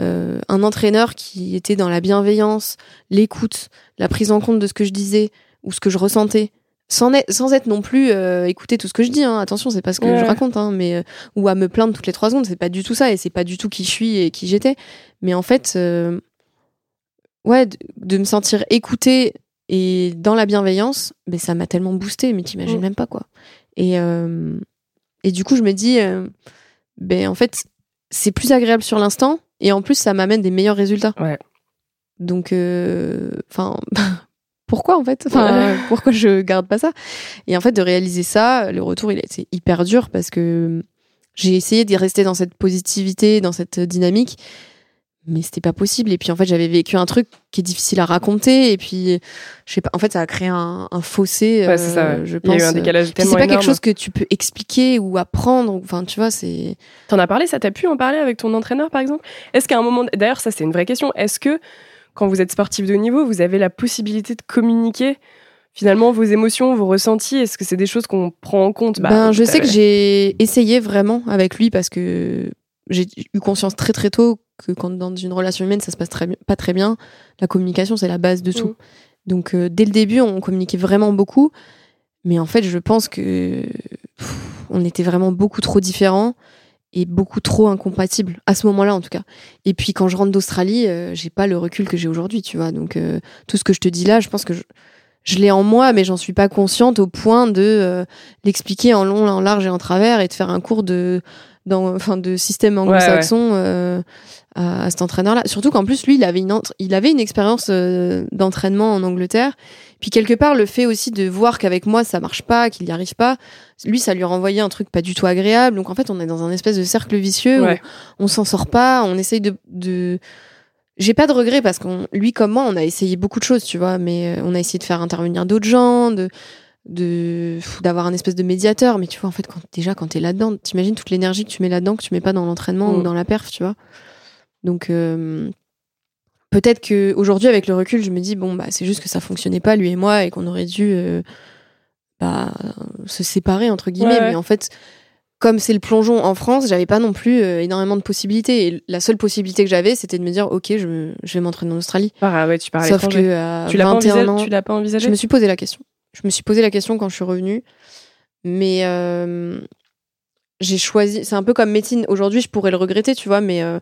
euh, un entraîneur qui était dans la bienveillance, l'écoute, la prise en compte de ce que je disais ou ce que je ressentais, sans être, sans être non plus euh, écouter tout ce que je dis. Hein. Attention, c'est pas ce que Ouais. je raconte, hein, mais euh, ou à me plaindre toutes les trois secondes, c'est pas du tout ça et c'est pas du tout qui je suis et qui j'étais. Mais en fait, euh, ouais, de, de me sentir écoutée et dans la bienveillance, mais ça m'a tellement boosté, mais t'imagines Mm. même pas quoi. Et et du coup, je me dis, ben en fait, c'est plus agréable sur l'instant et en plus, ça m'amène des meilleurs résultats. Ouais. Donc, euh, enfin, [LAUGHS] pourquoi en fait? Enfin, Ouais. [LAUGHS] pourquoi je garde pas ça? Et en fait, de réaliser ça, le retour, il a été hyper dur parce que j'ai essayé d'y rester dans cette positivité, dans cette dynamique, mais c'était pas possible. Et puis en fait, j'avais vécu un truc qui est difficile à raconter. Et puis, je sais pas. En fait, ça a créé un, un fossé. Ouais, c'est ça. euh, ouais. Je Il y a pense. eu un décalage tellement c'est pas quelque chose que tu peux expliquer ou apprendre. Enfin, tu vois, c'est. T'en as parlé, ça? T'a pu en parler avec ton entraîneur par exemple? Est-ce qu'à un moment, d'ailleurs ça c'est une vraie question, est-ce que quand vous êtes sportif de haut niveau, vous avez la possibilité de communiquer finalement vos émotions, vos ressentis? Est-ce que c'est des choses qu'on prend en compte? Bah, ben, je sais que j'ai essayé vraiment avec lui parce que j'ai eu conscience très très tôt que quand dans une relation humaine ça se passe très, pas très bien, la communication c'est la base de tout. Mm. Donc euh, dès le début on communiquait vraiment beaucoup, mais en fait je pense que pff, on était vraiment beaucoup trop différents et beaucoup trop incompatibles à ce moment-là en tout cas. Et puis quand je rentre d'Australie, euh, j'ai pas le recul que j'ai aujourd'hui, tu vois. Donc euh, tout ce que je te dis là, je pense que je, je l'ai en moi, mais j'en suis pas consciente au point de euh, l'expliquer en long, en large et en travers et de faire un cours de, dans, enfin, de système anglo-saxon euh, à, à cet entraîneur-là. Surtout qu'en plus, lui, il avait une, il avait une expérience euh, d'entraînement en Angleterre. Puis quelque part, le fait aussi de voir qu'avec moi, ça marche pas, qu'il n'y arrive pas, lui, ça lui renvoyait un truc pas du tout agréable. Donc en fait, on est dans un espèce de cercle vicieux Ouais. où on s'en sort pas, on essaye de... de... J'ai pas de regrets parce qu'on, lui comme moi, on a essayé beaucoup de choses, tu vois, mais euh, on a essayé de faire intervenir d'autres gens, de de d'avoir un espèce de médiateur. Mais tu vois en fait quand déjà quand t'es là-dedans t'imagines toute l'énergie que tu mets là-dedans que tu mets pas dans l'entraînement Mm. ou dans la perf tu vois. Donc euh, peut-être que aujourd'hui avec le recul je me dis bon bah c'est juste que ça fonctionnait pas lui et moi et qu'on aurait dû euh, bah, se séparer entre guillemets. Ouais, ouais. mais en fait comme c'est le plongeon en France j'avais pas non plus euh, énormément de possibilités. Et la seule possibilité que j'avais c'était de me dire ok je, me- je vais m'entraîner en Australie. Ah ouais, tu pars à sauf que à Tu l'as pas, 21 envisagé, ans tu l'as pas envisagé? je me suis posé la question. Je me suis posé la question quand je suis revenue. Mais euh, j'ai choisi. C'est un peu comme médecine. Aujourd'hui, je pourrais le regretter, tu vois, mais euh,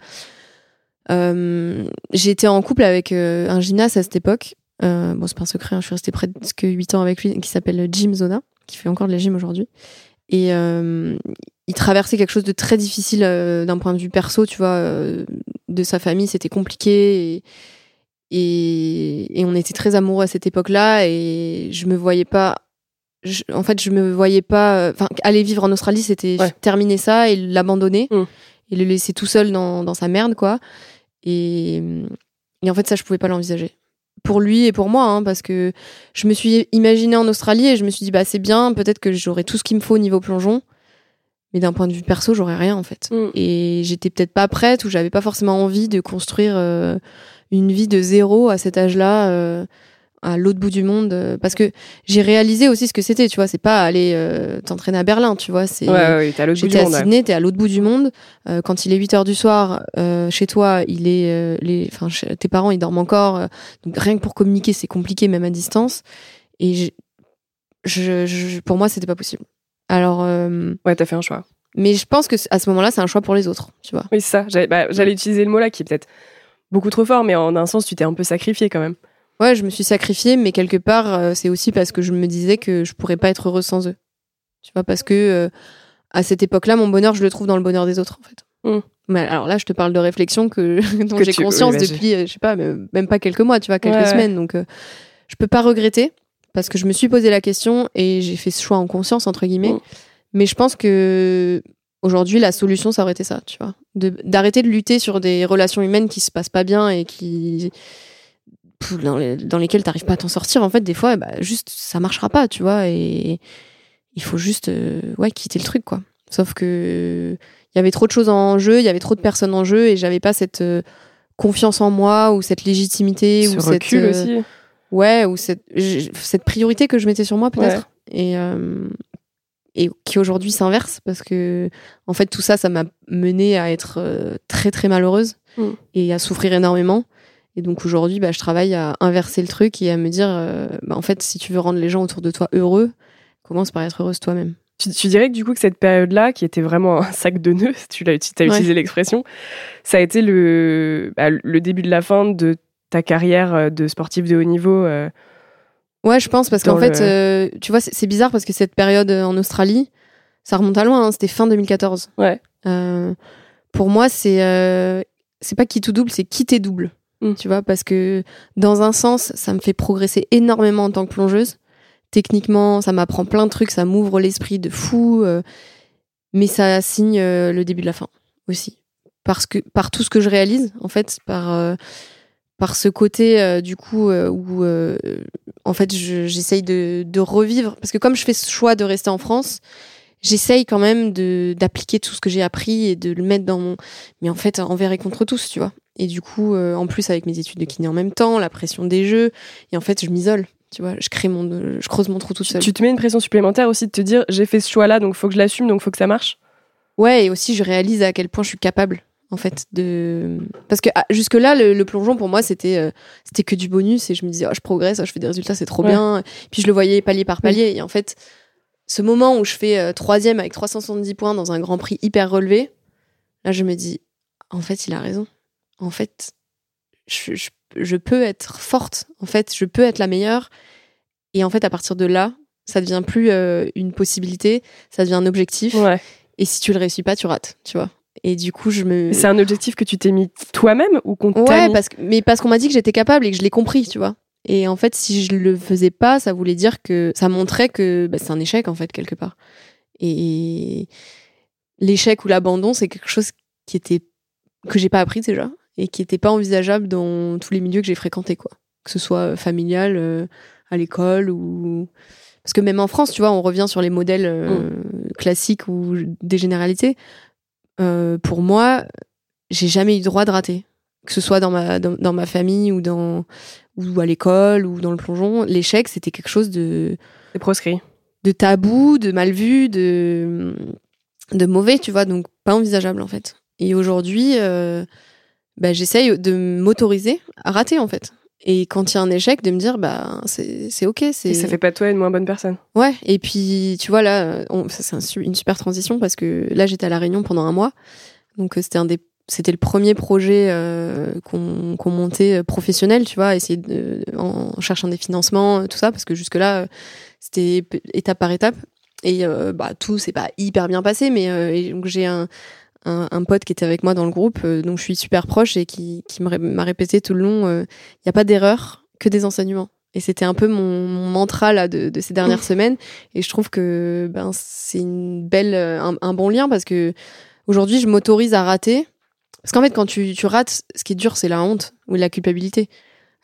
euh, été en couple avec euh, un gymnaste à cette époque. Euh, bon, c'est pas un secret, hein, je suis restée presque 8 ans avec lui, qui s'appelle Jim Zona, qui fait encore de la gym aujourd'hui. Et il traversait quelque chose de très difficile d'un point de vue perso, tu vois, de sa famille, c'était compliqué. Et, et, et on était très amoureux à cette époque-là et je me voyais pas je- en fait je me voyais pas enfin aller vivre en Australie c'était Ouais. terminer ça et l'abandonner Mm. et le laisser tout seul dans, dans sa merde quoi et, et en fait ça je pouvais pas l'envisager pour lui et pour moi hein, parce que je me suis imaginée en Australie et je me suis dit bah c'est bien peut-être que j'aurai tout ce qu'il me faut au niveau plongeon mais d'un point de vue perso j'aurais rien en fait Mm. et j'étais peut-être pas prête ou j'avais pas forcément envie de construire euh, une vie de zéro à cet âge-là euh, à l'autre bout du monde euh, parce que j'ai réalisé aussi ce que c'était tu vois c'est pas aller euh, t'entraîner à Berlin tu vois c'est Ouais, ouais, t'es à l'autre bout du à monde. ouais. Sydney, t'es à l'autre bout du monde. Euh, quand il est 8 heures du soir, chez toi, il est, les, enfin, tes parents, ils dorment encore. donc rien que pour communiquer, c'est compliqué, même à distance. Et je, je, pour moi, c'était pas possible. Alors, Ouais, t'as fait un choix. mais je pense que à ce moment-là, c'est un choix pour les autres, tu vois. Oui, c'est ça. J'allais bah, j'allais utiliser le mot là qui est peut-être beaucoup trop fort, mais en un sens, tu t'es un peu sacrifié quand même. Ouais, je me suis sacrifiée, mais quelque part, euh, c'est aussi parce que je me disais que je pourrais pas être heureuse sans eux. Tu vois, parce que euh, à cette époque-là, mon bonheur, je le trouve dans le bonheur des autres, en fait. Mm. Mais alors là, je te parle de réflexion que [LAUGHS] dont Que j'ai conscience depuis, euh, je sais pas, même pas quelques mois, tu vois, quelques Ouais, ouais. semaines. Donc, euh, je peux pas regretter parce que je me suis posé la question et j'ai fait ce choix en conscience entre guillemets. Mm. Mais je pense que aujourd'hui, la solution, ça aurait été ça, tu vois, d'arrêter de, lutter sur des relations humaines qui se passent pas bien et qui dans, les- dans lesquelles t'arrives pas à t'en sortir. En fait, des fois, bah, juste ça marchera pas, tu vois, et il faut juste, euh, ouais, quitter le truc, quoi. Sauf que il y avait trop de choses en jeu, il y avait trop de personnes en jeu et j'avais pas cette euh, confiance en moi ou cette légitimité Ce ou cette recul euh, aussi. ouais ou cette cette priorité que je mettais sur moi peut-être et euh, et qui aujourd'hui s'inverse parce que en fait tout ça ça m'a mené à être euh, très très malheureuse Mm. et à souffrir énormément et donc aujourd'hui bah, je travaille à inverser le truc et à me dire euh, bah, en fait si tu veux rendre les gens autour de toi heureux commence par être heureuse toi-même Tu, tu dirais que du coup que cette période-là, qui était vraiment un sac de nœuds, [LAUGHS] tu l'as as Ouais. utilisé l'expression, ça a été le, bah, le début de la fin de ta carrière euh, de sportif de haut niveau. euh, Ouais, je pense parce qu'en fait, le- euh, tu vois, c'est bizarre parce que cette période euh, en Australie, ça remonte à loin. hein, C'était fin 2014. Ouais. Euh, pour moi, c'est euh, c'est pas qui tout double, c'est qui t'es double. Mm. Tu vois, parce que dans un sens, ça me fait progresser énormément en tant que plongeuse. Techniquement, ça m'apprend plein de trucs, ça m'ouvre l'esprit de fou. mais ça signe le début de la fin aussi, parce que par tout ce que je réalise, en fait, par par ce côté euh, du coup euh, où euh, en fait je- j'essaye de, de revivre. Parce que comme je fais ce choix de rester en France j'essaye quand même de d'appliquer tout ce que j'ai appris et de le mettre dans mon mais en fait envers et contre tous tu vois. Et du coup en plus avec mes études de kiné en même temps la pression des jeux et en fait je m'isole tu vois. Je crée mon je creuse mon trou toute tu, seule tu te mets une pression supplémentaire aussi de te dire j'ai fait ce choix-là, donc faut que je l'assume, donc faut que ça marche? Ouais, et aussi je réalise à quel point je suis capable en fait de parce que ah, jusque là le, le plongeon pour moi c'était euh, c'était que du bonus et je me disais oh, je progresse, oh, je fais des résultats, c'est trop Ouais. bien. Puis je le voyais palier par palier et en fait ce moment où je fais euh, troisième avec 370 points dans un Grand Prix hyper relevé, là je me dis en fait il a raison. En fait je, je, je peux être forte. En fait je peux être la meilleure. Et en fait à partir de là ça devient plus euh, une possibilité, ça devient un objectif. Ouais. Et si tu le réussis pas, tu rates, tu vois. Et du coup, je me. C'est un objectif que tu t'es mis toi-même ou qu'on t'a Ouais, mis parce que, mais parce qu'on m'a dit que j'étais capable et que je l'ai compris, tu vois. Et en fait, si je le faisais pas, ça voulait dire que ça montrait que bah, c'est un échec en fait quelque part. Et l'échec ou l'abandon, c'est quelque chose qui était que j'ai pas appris déjà et qui était pas envisageable dans tous les milieux que j'ai fréquentés, quoi. Que ce soit euh, familial, euh, à l'école ou parce que même en France, tu vois, on revient sur les modèles euh, classiques ou des généralités. Euh, pour moi, j'ai jamais eu droit de rater, que ce soit dans ma dans, dans ma famille ou dans ou à l'école ou dans le plongeon. L'échec, c'était quelque chose de proscrit. de tabou, de mal vu, de de mauvais, tu vois, donc pas envisageable en fait. Et aujourd'hui, euh, bah, j'essaye de m'autoriser à rater en fait. Et quand il y a un échec, de me dire bah c'est c'est ok, Et ça fait pas de toi une moins bonne personne. Ouais, et puis tu vois là, on- c'est un une super transition parce que là j'étais à la Réunion pendant un mois, donc euh, c'était un des, c'était le premier projet euh, qu'on qu'on montait euh, professionnel, tu vois, essayer de, en cherchant des financements, euh, tout ça, parce que jusque là c'était étape par étape et euh, bah tout s'est pas hyper bien passé, mais euh, j'ai un, un un pote qui était avec moi dans le groupe, euh, dont je suis super proche et qui qui m'a répété tout le long, il y a pas d'erreur, que des enseignements. Et c'était un peu mon, mon mantra là de, de ces dernières semaines. Et je trouve que ben c'est une belle, euh, un, un bon lien parce que aujourd'hui je m'autorise à rater. Parce qu'en fait quand tu, tu rates, ce qui est dur c'est la honte ou la culpabilité.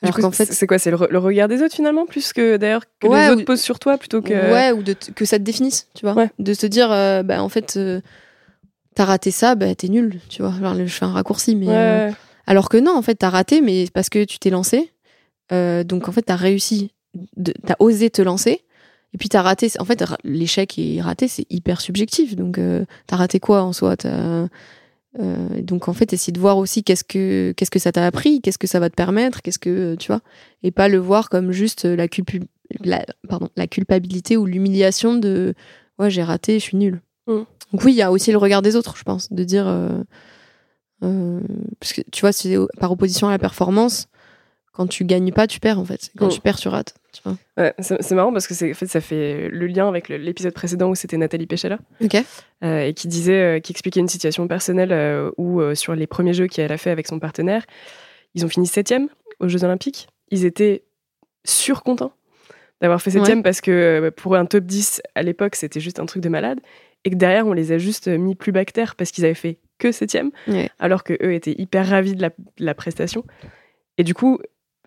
Alors qu'en fait, c'est quoi C'est le, re- le regard des autres finalement, plus que d'ailleurs que Ouais, les autres ou- posent sur toi plutôt que. ouais ou de que ça te définisse, tu vois. Ouais. De se dire euh, bah en fait euh, t'as raté ça, bah t'es nul, tu vois. Alors, je fais un raccourci, mais euh. Alors que non, en fait, t'as raté, mais parce que tu t'es lancé. Euh, donc, en fait, t'as réussi, de- t'as osé te lancer. Et puis, t'as raté. En fait, l'échec et raté, c'est hyper subjectif. Donc, euh, t'as raté quoi en soi? Euh, Donc, en fait, essayer de voir aussi qu'est-ce que, qu'est-ce que ça t'a appris, qu'est-ce que ça va te permettre, qu'est-ce que, tu vois? Et pas le voir comme juste la, culpu- la, pardon, la culpabilité ou l'humiliation de ouais, j'ai raté, je suis nul. Mm. Donc, oui, il y a aussi le regard des autres, je pense, de dire. euh, euh, parce que tu vois, c'est par opposition à la performance, quand tu gagnes pas, tu perds en fait. Quand Mm. tu perds, tu rates. tu vois. Ouais, c'est marrant parce que c'est, en fait, ça fait le lien avec l'épisode précédent où c'était Nathalie Péchela Ok. euh, et qui disait, euh, qui expliquait une situation personnelle où sur les premiers jeux qu'elle a fait avec son partenaire, ils ont fini septième aux Jeux Olympiques. Ils étaient surcontents d'avoir fait septième parce que pour un top 10 à l'époque, c'était juste un truc de malade et que derrière, on les a juste mis plus bas que terre parce qu'ils avaient fait que septième Ouais. alors que eux étaient hyper ravis de la, de la prestation. Et du coup,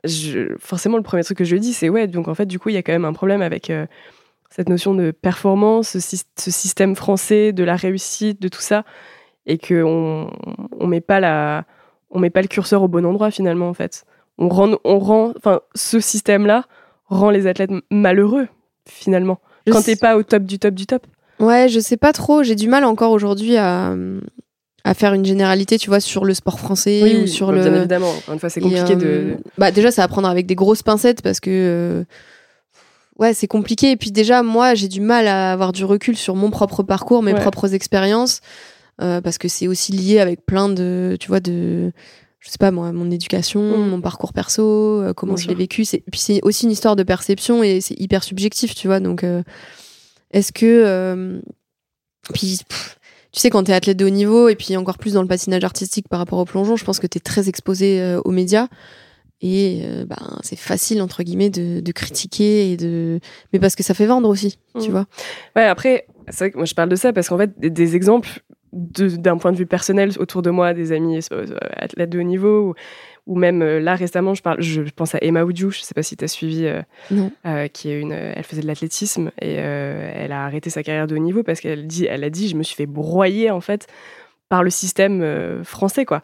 je- forcément, le premier truc que je dis, c'est ouais, donc en fait, du coup, il y a quand même un problème avec euh, cette notion de performance, ce, syst- ce système français, de la réussite, de tout ça, et qu'on on met pas la, on met pas le curseur au bon endroit finalement en fait. On rend, on rend, enfin, ce système-là rend les athlètes malheureux finalement. Je Quand t'es pas au top du top du top. Ouais, je sais pas trop. J'ai du mal encore aujourd'hui à, à faire une généralité, tu vois, sur le sport français ou sur bah, le. bien évidemment. Encore une fois, c'est compliqué euh, de. Bah déjà, ça va prendre avec des grosses pincettes parce que. euh, Ouais, c'est compliqué. Et puis déjà, moi, j'ai du mal à avoir du recul sur mon propre parcours, mes Ouais. propres expériences, euh, parce que c'est aussi lié avec plein de, tu vois, de, je sais pas moi, mon éducation, Mm. mon parcours perso, euh, comment Bien je l'ai vécu. C'est, puis c'est aussi une histoire de perception et c'est hyper subjectif, tu vois. Donc, euh, est-ce que, euh, puis, pff, tu sais, quand t'es athlète de haut niveau et puis encore plus dans le patinage artistique par rapport au plongeon, je pense que t'es très exposé euh, aux médias. Et euh, ben, c'est facile, entre guillemets, de, de critiquer, et de... mais parce que ça fait vendre aussi, tu Mm. vois. Ouais, après, c'est vrai que moi je parle de ça parce qu'en fait, des, des exemples de- d'un point de vue personnel autour de moi, des amis euh, athlètes de haut niveau, ou, ou même euh, là récemment, je, parle, je pense à Emma Oudjou, je sais pas si tu as suivi, euh, euh, qui est une, elle faisait de l'athlétisme et elle a arrêté sa carrière de haut niveau parce qu'elle dit, elle a dit, je me suis fait broyer en fait par le système français, quoi.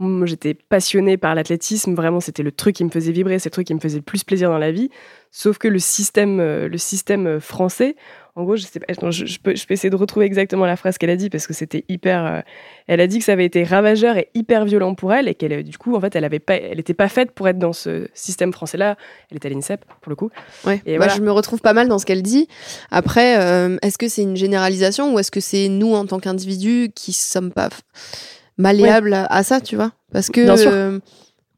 Moi, j'étais passionnée par l'athlétisme, vraiment, c'était le truc qui me faisait vibrer, c'est le truc qui me faisait le plus plaisir dans la vie. Sauf que le système, le système français, en gros, je sais pas, attends, je, je peux, je peux essayer de retrouver exactement la phrase qu'elle a dit parce que c'était hyper. euh, elle a dit que ça avait été ravageur et hyper violent pour elle et qu'elle, euh, du coup, en fait, elle avait pas, elle était pas faite pour être dans ce système français-là. Elle était à l'INSEP pour le coup. Ouais. Et Moi, voilà. je me retrouve pas mal dans ce qu'elle dit. Après, euh, est-ce que c'est une généralisation ou est-ce que c'est nous, en tant qu'individus, qui sommes pas malléables à, à ça, tu vois? Parce que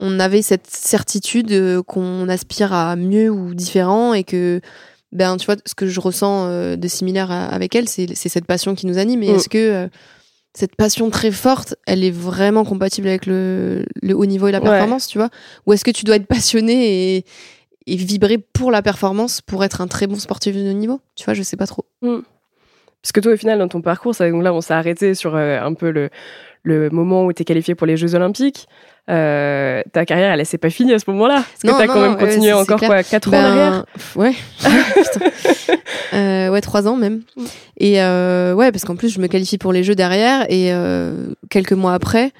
on avait cette certitude qu'on aspire à mieux ou différent et que, ben, tu vois, ce que je ressens euh, de similaire à- avec elle, c'est cette passion qui nous anime. Et Mm. est-ce que euh, cette passion très forte, elle est vraiment compatible avec le, le haut niveau et la Ouais. performance, tu vois? Ou est-ce que tu dois être passionné et, et vibrer pour la performance pour être un très bon sportif de haut niveau? Tu vois, je sais pas trop. Parce que toi, au final, dans ton parcours, ça, donc là, on s'est arrêté sur euh, un peu le, le moment où tu es qualifié pour les Jeux Olympiques. Euh, ta carrière, elle, elle s'est pas finie à ce moment-là. Parce que Non, tu as non, quand même continué encore quoi, 4 ans Ben, derrière pff, Ouais. [LAUGHS] [LAUGHS] Euh, ouais, trois ans même. Et euh, ouais, parce qu'en plus, je me qualifie pour les Jeux derrière et quelques mois après.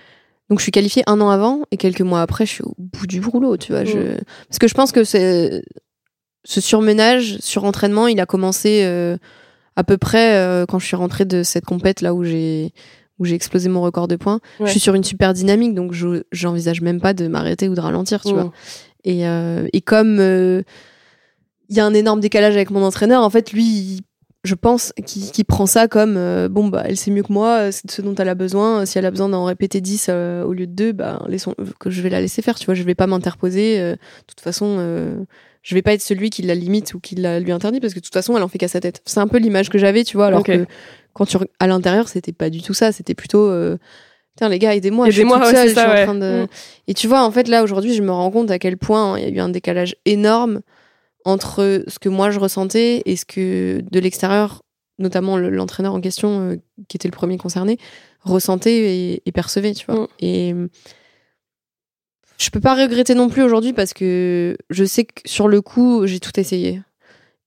Donc, je suis qualifiée un an avant et quelques mois après, je suis au bout du rouleau, tu vois. Je... Parce que je pense que c'est ce surmenage, surentraînement, il a commencé à peu près quand je suis rentrée de cette compète là où j'ai où j'ai explosé mon record de points. Ouais. Je suis sur une super dynamique, donc je j'envisage même pas de m'arrêter ou de ralentir, tu Mm. vois. Et, euh, et comme euh, il y a un énorme décalage avec mon entraîneur, en fait, lui, je pense qu'il prend ça comme euh, bon, bah, elle sait mieux que moi, c'est ce dont elle a besoin. Si elle a besoin d'en répéter 10 euh, au lieu de 2, bah, laissons, que je vais la laisser faire, tu vois. Je vais pas m'interposer. de toute façon, je vais pas être celui qui la limite ou qui la lui interdit parce que de toute façon, elle en fait qu'à sa tête. C'est un peu l'image que j'avais, tu vois. Alors que quand tu à l'intérieur, c'était pas du tout ça. C'était plutôt. euh, Putain, les gars, aidez-moi. je suis Aidez-moi, toute ouais, seule, c'est je suis ça, en ouais. train de- Mm. et tu vois, en fait, là, aujourd'hui, je me rends compte à quel point il y a eu un décalage énorme entre ce que moi je ressentais et ce que de l'extérieur, notamment le- l'entraîneur en question, euh, qui était le premier concerné, ressentait et, et percevait, tu vois. Mm. Et je peux pas regretter non plus aujourd'hui parce que je sais que sur le coup, j'ai tout essayé.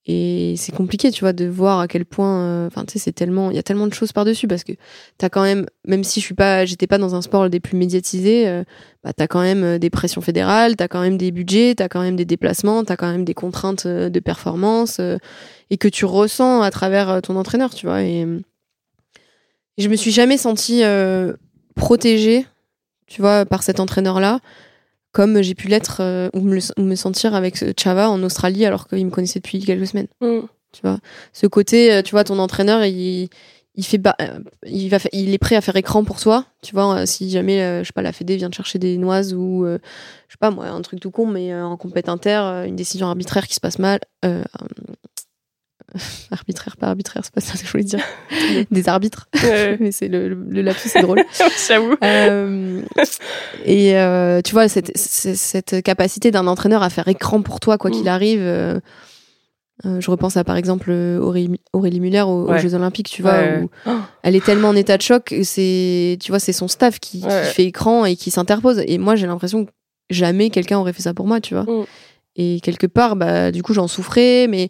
Et c'est compliqué, tu vois, de voir à quel point. euh, Enfin, tu sais, c'est tellement. Il y a tellement de choses par-dessus parce que t'as quand même. Même si je suis pas. J'étais pas dans un sport des plus médiatisés, euh, bah, t'as quand même euh, des pressions fédérales, t'as quand même des budgets, t'as quand même des déplacements, t'as quand même des contraintes de performance et que tu ressens à travers ton entraîneur, tu vois. Et, et je me suis jamais sentie protégée, tu vois, par cet entraîneur-là, comme j'ai pu l'être euh, ou, me, le- ou me sentir avec ce Chava en Australie alors qu'il me connaissait depuis quelques semaines Mm. tu vois ce côté euh, tu vois ton entraîneur il, il fait ba- euh, il va fa- il est prêt à faire écran pour toi tu vois euh, si jamais euh, je sais pas la Fédé vient de chercher des noises ou euh, je sais pas moi un truc tout con mais euh, en compète inter euh, une décision arbitraire qui se passe mal euh, euh, [LAUGHS] arbitraire pas arbitraire c'est pas ça que je voulais dire des arbitres Ouais. [LAUGHS] mais c'est le, le, le lapsus c'est drôle [LAUGHS] J'avoue. euh, et euh, tu vois, cette, cette, capacité d'un entraîneur à faire écran pour toi, quoi qu'il Mm. arrive. euh, je repense à par exemple Aurélie, Aurélie Muller aux. Jeux Olympiques, tu vois, Ouais. où [GASPS] elle est tellement en état de choc, que c'est, tu vois, c'est son staff qui, fait écran et qui s'interpose. Et moi, j'ai l'impression que jamais quelqu'un aurait fait ça pour moi, tu vois. Mm. Et quelque part, bah, du coup, j'en souffrais, mais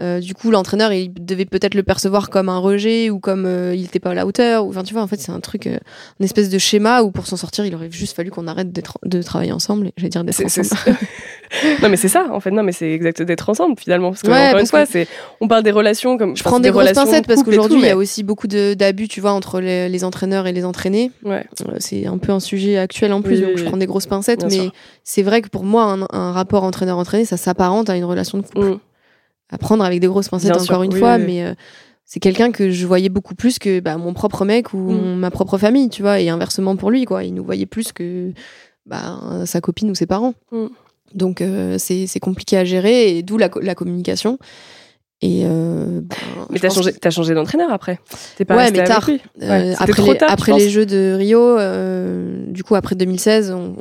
euh, du coup, l'entraîneur, il devait peut-être le percevoir comme un rejet ou comme euh, il n'était pas à la hauteur. Ou, enfin, tu vois, en fait, c'est un truc, euh, une espèce de schéma où pour s'en sortir, il aurait juste fallu qu'on arrête de travailler ensemble. J'allais dire d'être ensemble. [LAUGHS] [LAUGHS] non mais c'est ça en fait non mais c'est exact d'être ensemble finalement parce que Ouais, encore une fois c'est on parle des relations comme Je prends des grosses pincettes parce qu'aujourd'hui, il y a aussi beaucoup d'abus, tu vois, entre les, les entraîneurs et les entraînés. ouais Euh, C'est un peu un sujet actuel en plus, Oui, donc oui, je prends des grosses pincettes. Mais c'est vrai que pour moi, un, un rapport entraîneur-entraîné, ça s'apparente à une relation de couple. Mm. À prendre avec des grosses pincettes, Bien encore sûr, une oui, fois, mais euh, c'est quelqu'un que je voyais beaucoup plus que bah, mon propre mec ou Mm. ma propre famille, tu vois, et inversement pour lui, quoi. Il nous voyait plus que bah, sa copine ou ses parents. Mm. Donc euh, c'est compliqué à gérer, et d'où la, la communication. Et euh, ben, mais t'as changé que- changé d'entraîneur après t'es pas Ouais, mais avec tard. lui. Euh, Ouais, après les, tard, après les Jeux de Rio, euh, du coup après 2016, on-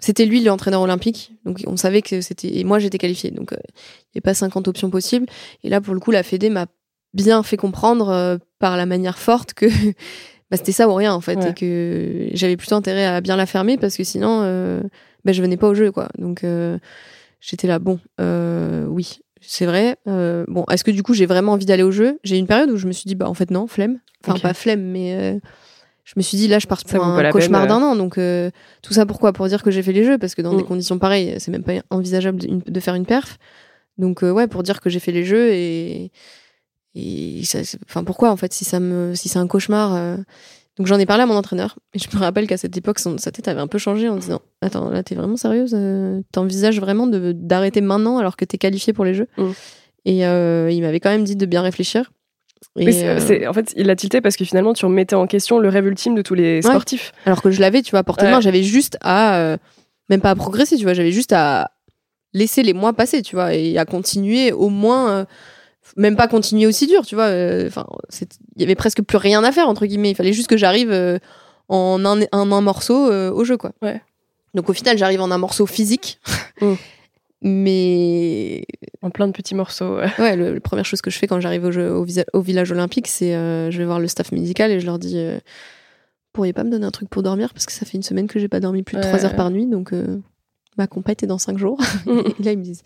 c'était lui l'entraîneur olympique, donc on savait que c'était et moi j'étais qualifiée, donc il n'y avait pas 50 options possibles. Et là pour le coup la Fédé m'a bien fait comprendre par la manière forte que [LAUGHS] bah, c'était ça ou rien en fait, Ouais. et que j'avais plutôt intérêt à bien la fermer parce que sinon bah, je venais pas au jeu quoi. Donc euh, j'étais là bon, euh, oui. C'est vrai. Euh, bon, est-ce que du coup j'ai vraiment envie d'aller au jeu? J'ai eu une période où je me suis dit bah en fait non, flemme. Enfin pas flemme, mais je me suis dit là je pars pour un cauchemar d'un an. Donc tout ça pourquoi? Pour dire que j'ai fait les jeux parce que dans Mm. des conditions pareilles, c'est même pas envisageable de, de faire une perf. Donc ouais, pour dire que j'ai fait les jeux et et ça, enfin pourquoi en fait si ça me si c'est un cauchemar. euh, Donc j'en ai parlé à mon entraîneur et je me rappelle qu'à cette époque son- sa tête avait un peu changé en disant attends là t'es vraiment sérieuse Euh, T'envisages vraiment de d'arrêter maintenant alors que t'es qualifiée pour les jeux Mm. Et euh, il m'avait quand même dit de bien réfléchir. Et, euh, en fait, il a tilté parce que finalement, tu remettais en question le rêve ultime de tous les sportifs. Alors que je l'avais, tu vois, à portée de Ouais. main, j'avais juste à. même pas à progresser, tu vois, j'avais juste à laisser les mois passer, tu vois, et à continuer au moins. Même pas continuer aussi dur, tu vois. euh, Enfin, il y avait presque plus rien à faire, entre guillemets. Il fallait juste que j'arrive euh, en un, un, un morceau euh, au jeu, quoi. Ouais. Donc au final, j'arrive en un morceau physique. [LAUGHS] Mm. Mais En plein de petits morceaux. ouais. ouais, le- la première chose que je fais quand j'arrive au, jeu- au, visa- au village olympique, c'est je vais voir le staff médical et je leur dis pourriez pas me donner un truc pour dormir parce que ça fait une semaine que j'ai pas dormi plus de Ouais. 3 heures par nuit donc ma compète est dans 5 jours. [LAUGHS] Et là ils me disent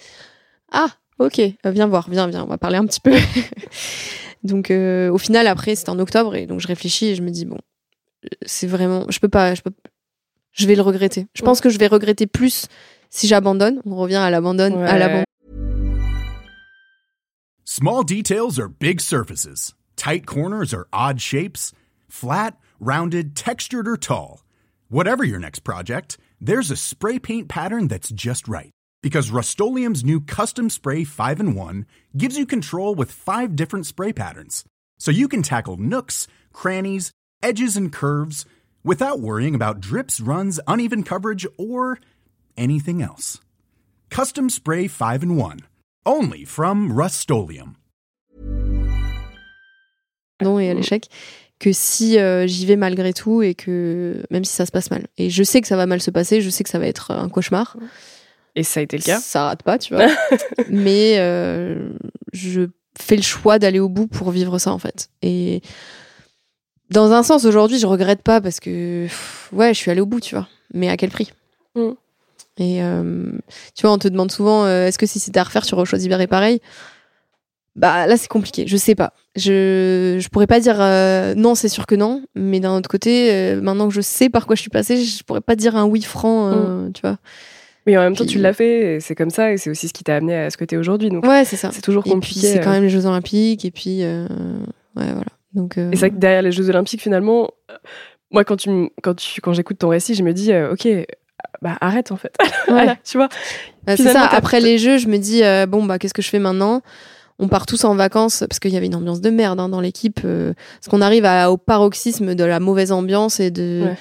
ah ok euh, viens voir viens viens on va parler un petit peu. [LAUGHS] donc euh, au final après c'était en octobre et donc je réfléchis et je me dis bon c'est vraiment je peux pas je peux je vais le regretter. Je pense que je vais regretter plus si j'abandonne. On revient à l'abandon à Ouais. l'abandon. Small details are big surfaces. Tight corners are odd shapes. Flat, rounded, textured, or tall. Whatever your next project, there's a spray paint pattern that's just right. Because Rust new Custom Spray 5 in 1 gives you control with five different spray patterns. So you can tackle nooks, crannies, edges, and curves without worrying about drips, runs, uneven coverage, or anything else. Custom Spray 5 in 1. Only from Rust et à l'échec que si euh, j'y vais malgré tout et que même si ça se passe mal. Et je sais que ça va mal se passer, je sais que ça va être euh, un cauchemar. Et ça a été le cas. Ça rate pas, tu vois. [LAUGHS] Mais euh, je fais le choix d'aller au bout pour vivre ça en fait. Et dans un sens, aujourd'hui, je regrette pas parce que pff, ouais, je suis allée au bout, tu vois. Mais à quel prix? Mm. Et euh, tu vois, on te demande souvent, euh, est-ce que si c'était à refaire, tu rechoisirais pareil? Bah là, c'est compliqué. Je sais pas. Je je pourrais pas dire euh, non, c'est sûr que non. Mais d'un autre côté, maintenant que je sais par quoi je suis passée, je pourrais pas dire un oui franc, euh, tu vois. Oui, en même temps, Puis- tu l'as fait, et c'est comme ça, et c'est aussi ce qui t'a amené à ce que t'es aujourd'hui. Donc, Ouais, c'est ça. c'est toujours Et puis compliqué. c'est quand euh. même les Jeux Olympiques et puis euh, ouais voilà. Donc euh, Et c'est vrai que derrière les Jeux Olympiques, finalement, moi, quand, tu, m- quand, tu, quand j'écoute ton récit, je me dis, euh, ok, bah arrête en fait. [LAUGHS] ouais. Voilà, tu vois. Bah, c'est ça. Après les Jeux, je me dis euh, bon bah qu'est-ce que je fais maintenant? On part tous en vacances parce qu'il y avait une ambiance de merde hein, dans l'équipe. euh, parce qu'on arrive à- au paroxysme de la mauvaise ambiance et de. Ouais.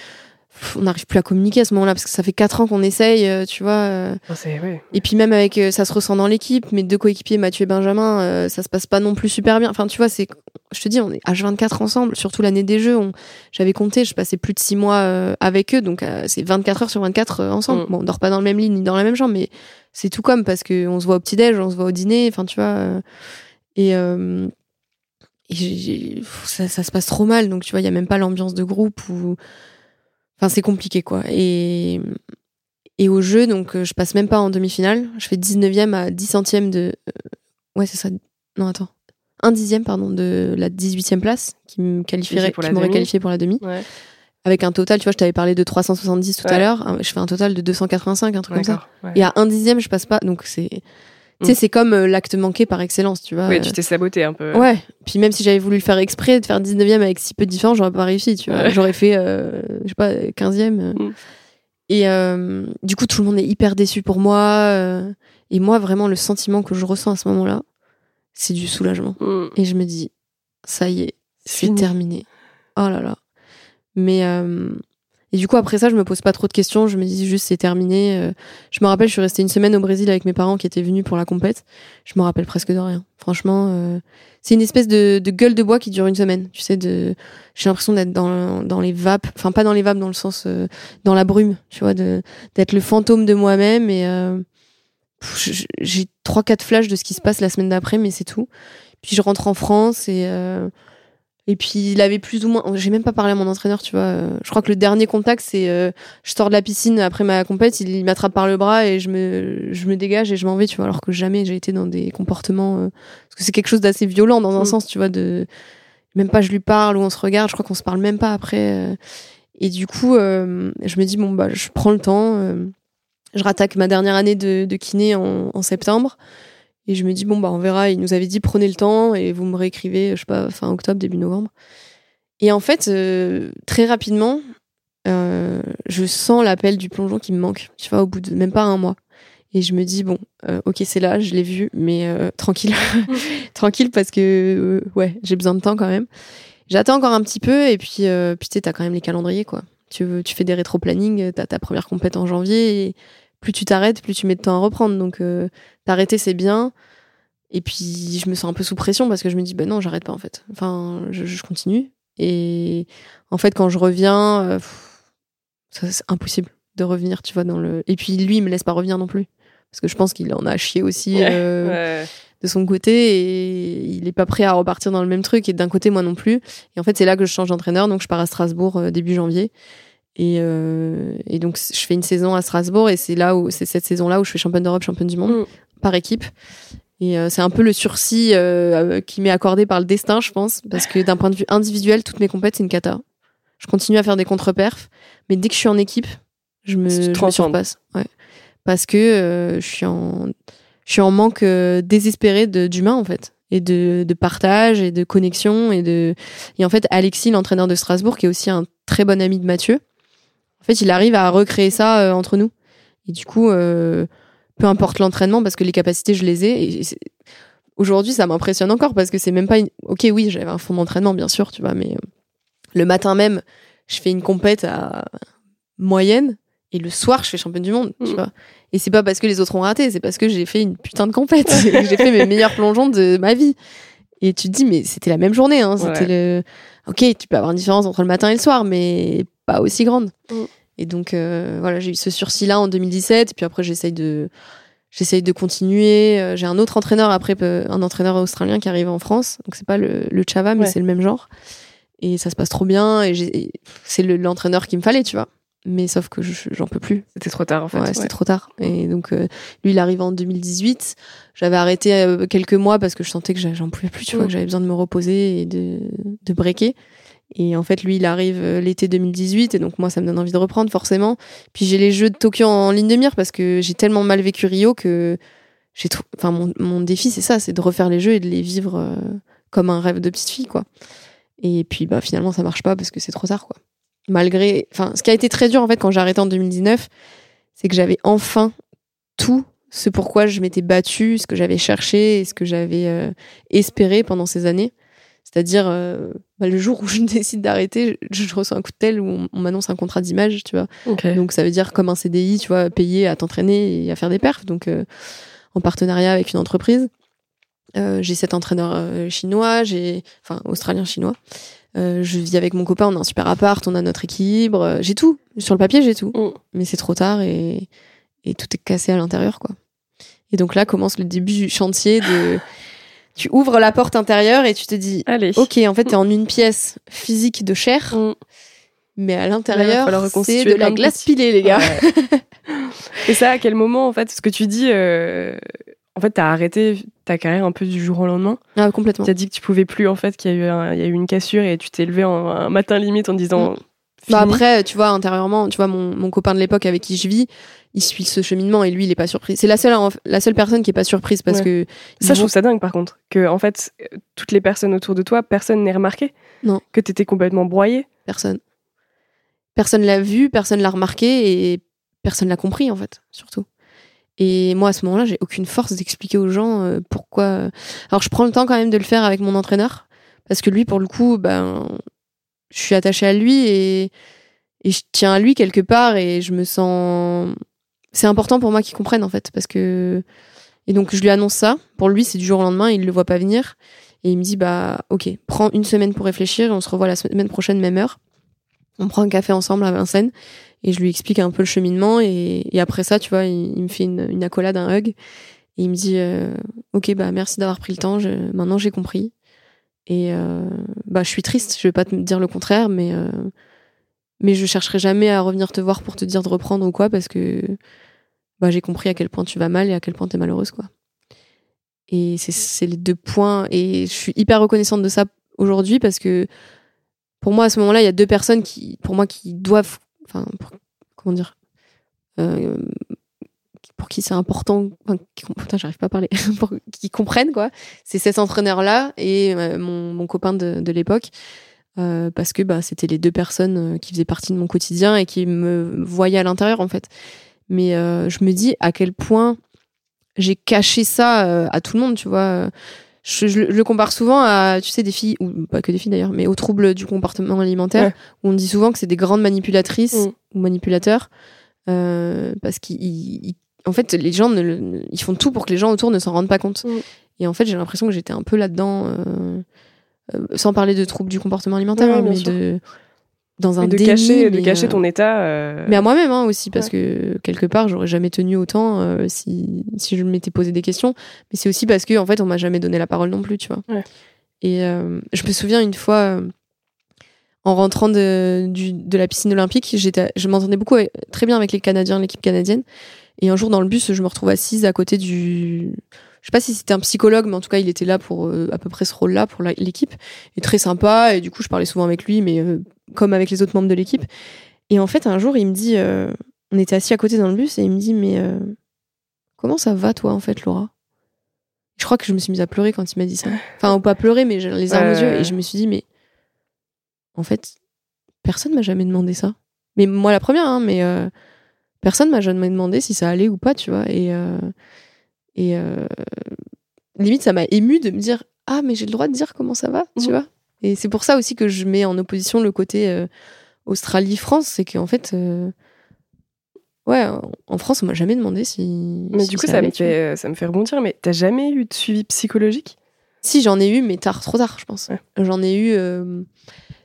On n'arrive plus à communiquer à ce moment-là parce que ça fait quatre ans qu'on essaye, euh, tu vois. euh. Ouais. Et puis même avec, euh, ça se ressent dans l'équipe. Mes deux coéquipiers, Mathieu et Benjamin, euh, ça se passe pas non plus super bien. Enfin, tu vois, c'est, je te dis, on est H24 ensemble. Surtout l'année des Jeux, on, j'avais compté, je passais plus de six mois euh, avec eux, donc euh, c'est 24 heures sur 24 euh, ensemble. Mm. Bon, on dort pas dans le même lit ni dans la même chambre, mais c'est tout comme parce que on se voit au petit déj, on se voit au dîner. Enfin, tu vois. et euh, et ça, ça se passe trop mal, donc tu vois, il y a même pas l'ambiance de groupe ou. Enfin, c'est compliqué, quoi. Et, et au jeu, donc, euh, je passe même pas en demi-finale. Je fais 19e à 10 centièmes de. euh, ouais, c'est ça. Non, attends. Un dixième, pardon, de la 18e place qui me qualifierait, qui m'aurait qualifié pour la demi. Ouais. Avec un total, tu vois, je t'avais parlé de 370 tout à l'heure. Je fais un total de 285, un truc comme ça. Ouais. Et à un dixième, je passe pas. Donc, c'est. Tu sais, Mm. c'est comme euh, l'acte manqué par excellence, tu vois. Ouais, Euh, tu t'es saboté un peu. Ouais, puis même si j'avais voulu le faire exprès, de faire 19e avec si peu de différence, j'aurais pas réussi, tu vois. Ouais. J'aurais fait, euh, je sais pas, 15e. euh. Mm. Et euh, du coup, tout le monde est hyper déçu pour moi. et moi, vraiment, le sentiment que je ressens à ce moment-là, c'est du soulagement. Mm. Et je me dis, ça y est, c'est terminé. Oh là là. Mais euh, et du coup après ça, je me pose pas trop de questions. Je me dis juste c'est terminé. Euh, Je me rappelle, je suis restée une semaine au Brésil avec mes parents qui étaient venus pour la compète. Je me rappelle presque de rien. Franchement, euh, c'est une espèce de, gueule de bois qui dure une semaine. Tu sais, de j'ai l'impression d'être dans dans les vapes. Enfin pas dans les vapes dans le sens euh, dans la brume. Tu vois, d'être le fantôme de moi-même et euh, j'ai trois quatre flashs de ce qui se passe la semaine d'après, mais c'est tout. Puis je rentre en France et euh, et puis il avait plus ou moins. J'ai même pas parlé à mon entraîneur, tu vois. euh, Je crois que le dernier contact, c'est euh, je sors de la piscine après ma compète, il, il m'attrape par le bras et je me je me dégage et je m'en vais, tu vois. Alors que jamais j'ai été dans des comportements euh, parce que c'est quelque chose d'assez violent dans un Mm. sens, tu vois. De même pas je lui parle ou on se regarde. Je crois qu'on se parle même pas après. euh. Et du coup, je me dis bon bah je prends le temps. je rattaque ma dernière année de, de kiné en, en septembre. Et je me dis, bon, bah, on verra. Il nous avait dit, prenez le temps et vous me réécrivez, je sais pas, fin octobre, début novembre. Et en fait, euh, très rapidement, euh, je sens l'appel du plongeon qui me manque, tu vois, au bout de même pas un mois. Et je me dis, bon, euh, ok, c'est là, je l'ai vu, mais [LAUGHS] tranquille. [LAUGHS] tranquille parce que, ouais, j'ai besoin de temps quand même. J'attends encore un petit peu et puis, puis tu sais, t'as quand même les calendriers, quoi. Tu, veux- tu fais des rétro-planning, t'as ta première compète en janvier et plus tu t'arrêtes, plus tu mets de temps à reprendre. Donc, euh, t'arrêter, c'est bien. Et puis, je me sens un peu sous pression parce que je me dis, ben non, j'arrête pas en fait. Enfin, je, je continue. Et en fait, quand je reviens, euh, c'est impossible de revenir, tu vois, dans le. Et puis, lui, il me laisse pas revenir non plus. Parce que je pense qu'il en a chié aussi euh, Ouais. de son côté et il est pas prêt à repartir dans le même truc. Et d'un côté, moi non plus. Et en fait, c'est là que je change d'entraîneur. Donc, je pars à Strasbourg euh, début janvier. Et, euh, et donc, je fais une saison à Strasbourg et c'est là où c'est cette saison-là où je fais championne d'Europe, championne du monde Mm. par équipe. Et euh, c'est un peu le sursis euh, qui m'est accordé par le destin, je pense, parce que d'un point de vue individuel, toutes mes compètes, c'est une cata. Je continue à faire des contre-perfs, mais dès que je suis en équipe, je me, je me surpasse. Ouais. Parce que je suis en, je suis en manque désespéré de- d'humain en fait, et de, de partage et de connexion et de. Et en fait, Alexis, l'entraîneur de Strasbourg, qui est aussi un très bon ami de Mathieu, en fait, il arrive à recréer ça euh, entre nous. Et du coup, euh, peu importe l'entraînement, parce que les capacités, je les ai. Et aujourd'hui, ça m'impressionne encore parce que c'est même pas une. Ok, oui, j'avais un fond d'entraînement, bien sûr, tu vois, mais euh, le matin même, je fais une compète à moyenne et le soir, je fais championne du monde, tu Mhm. vois. Et c'est pas parce que les autres ont raté, c'est parce que j'ai fait une putain de compète. [LAUGHS] j'ai fait mes meilleurs plongeons de ma vie. Et tu te dis, mais c'était la même journée, hein. C'était le. Ok, tu peux avoir une différence entre le matin et le soir, mais pas aussi grande. Mhm. Et donc, euh, voilà, j'ai eu ce sursis-là en 2017. Et puis après, j'essaye de. J'essaye de continuer. Euh, J'ai un autre entraîneur après, euh, un entraîneur australien qui arrive en France. Donc c'est pas le, le Chava, mais Ouais. c'est le même genre. Et ça se passe trop bien. Et et c'est le- l'entraîneur qu'il me fallait, tu vois. Mais sauf que je- j'en peux plus. C'était trop tard en fait. Ouais, c'était trop tard. Et donc, euh, lui, il arrive en 2018. J'avais arrêté euh, quelques mois parce que je sentais que j'en pouvais plus, tu vois, Mm. que j'avais besoin de me reposer et de, de breaker. Et en fait, lui, il arrive euh, l'été 2018. Et donc, moi, ça me donne envie de reprendre, forcément. Puis, j'ai les Jeux de Tokyo en ligne de mire parce que j'ai tellement mal vécu Rio que j'ai trop. Enfin, mon, mon défi, c'est ça, c'est de refaire les Jeux et de les vivre euh, comme un rêve de petite fille, quoi. Et puis, bah, finalement, ça marche pas parce que c'est trop tard, quoi. Malgré. Enfin, ce qui a été très dur, en fait, quand j'ai arrêté en 2019, c'est que j'avais enfin tout ce pourquoi je m'étais battue, ce que j'avais cherché et ce que j'avais euh, espéré pendant ces années. C'est-à-dire, euh, bah, le jour où je [LAUGHS] décide d'arrêter, je, je reçois un coup de tel où on, on m'annonce un contrat d'image, tu vois. Donc ça veut dire comme un CDI, tu vois, payé à t'entraîner et à faire des perfs, donc euh, en partenariat avec une entreprise. J'ai cet entraîneur chinois, j'ai enfin australien chinois. Euh, je vis avec mon copain, on a un super appart, on a notre équilibre, euh, j'ai tout. Sur le papier, j'ai tout. Mm. Mais c'est trop tard et, et tout est cassé à l'intérieur, quoi. Et donc là commence le début du chantier de [LAUGHS] tu ouvres la porte intérieure et tu te dis Allez. OK, en fait, t'es en une pièce physique de chair, Mm. mais à l'intérieur, c'est de la glace pilée, les gars. Ouais. [LAUGHS] Et ça, à quel moment, en fait, ce que tu dis, euh, en fait, t'as arrêté ta carrière un peu du jour au lendemain. Ah, complètement. Tu as dit que tu pouvais plus, en fait, qu'il y a eu, un- il y a eu une cassure et tu t'es levé en- un matin limite en disant. Bah fini. après, tu vois, intérieurement, tu vois, mon, mon copain de l'époque avec qui je vis, il suit ce cheminement et lui, il est pas surpris. C'est la seule, la seule personne qui est pas surprise parce Ouais. que. Ça, je trouve ça dingue, par contre. Que, en fait, toutes les personnes autour de toi, personne n'est remarqué. Non. Que t'étais complètement broyé. Personne. Personne l'a vu, personne l'a remarqué et personne l'a compris, en fait, surtout. Et moi, à ce moment-là, j'ai aucune force d'expliquer aux gens euh, pourquoi. Alors, je prends le temps quand même de le faire avec mon entraîneur parce que lui, pour le coup, ben, je suis attachée à lui et, je tiens à lui quelque part et je me sens. C'est important pour moi qu'il comprenne, en fait, parce que. Et donc, je lui annonce ça. Pour lui, c'est du jour au lendemain, il le voit pas venir. Et il me dit, bah, ok, prends une semaine pour réfléchir et on se revoit la semaine prochaine, même heure. On prend un café ensemble à Vincennes et je lui explique un peu le cheminement. Et, après ça, tu vois, il, me fait une, accolade, un hug. Et il me dit, euh, ok, bah, merci d'avoir pris le temps. Maintenant, j'ai compris. Et euh, bah, je suis triste, je vais pas te dire le contraire, mais, euh, mais je chercherai jamais à revenir te voir pour te dire de reprendre ou quoi, parce que bah, j'ai compris à quel point tu vas mal et à quel point tu es malheureuse. quoi. Et c'est- c'est les deux points. Et je suis hyper reconnaissante de ça aujourd'hui parce que pour moi, à ce moment-là, il y a deux personnes qui, pour moi, qui doivent. Enfin, pour- comment dire euh, Pour qui c'est important. Putain, j'arrive pas à parler. [LAUGHS] pour qui comprennent, quoi. C'est cet entraîneur-là et euh, mon, mon copain de, de l'époque. Euh, parce que bah, c'était les deux personnes qui faisaient partie de mon quotidien et qui me voyaient à l'intérieur, en fait. Mais je me dis à quel point j'ai caché ça à tout le monde, tu vois. Je, je le- je le compare souvent à, tu sais, des filles, ou pas que des filles d'ailleurs, mais aux troubles du comportement alimentaire, Ouais. où on dit souvent que c'est des grandes manipulatrices Mm. ou manipulateurs, euh, parce qu'ils, ils- en fait, les gens, ne, ils font tout pour que les gens autour ne s'en rendent pas compte. Mm. Et en fait, j'ai l'impression que j'étais un peu là-dedans, euh, euh, sans parler de troubles du comportement alimentaire, Ouais, hein, mais sûr. De dans un de déni, cacher, de cacher euh, ton état. euh, mais à moi-même hein, aussi, parce que quelque part, j'aurais jamais tenu autant euh, si, si je m'étais posé des questions. Mais c'est aussi parce que, en fait, on m'a jamais donné la parole non plus, tu vois. Ouais. Et euh, je me souviens une fois, en rentrant de, du- de la piscine olympique, j'étais, je m'entendais beaucoup très bien avec les Canadiens, l'équipe canadienne. Et un jour, dans le bus, je me retrouve assise à côté du. Je sais pas si c'était un psychologue, mais en tout cas, il était là pour euh, à peu près ce rôle-là pour l'équipe. Et très sympa. Et du coup, je parlais souvent avec lui, mais euh, comme avec les autres membres de l'équipe. Et en fait, un jour, il me dit, euh, on était assis à côté dans le bus, et il me dit, mais comment ça va, toi, en fait, Laura? Je crois que je me suis mise à pleurer quand il m'a dit ça. Enfin, pas pleurer, mais les larmes aux yeux. Et je me suis dit, mais en fait, personne m'a jamais demandé ça. Mais moi, la première, hein, mais personne m'a jamais demandé si ça allait ou pas, tu vois. Et, et euh, limite, ça m'a ému de me dire, ah, mais j'ai le droit de dire comment ça va, tu Mhm. vois? Et c'est pour ça aussi que je mets en opposition le côté euh, Australie-France, c'est qu'en fait, euh, ouais, en- France, on m'a jamais demandé si. Mais si du coup, ça, allait, me fait, ça me fait rebondir. Mais t'as jamais eu de suivi psychologique? Si, j'en ai eu, mais tard, trop tard, je pense. Ouais. J'en ai eu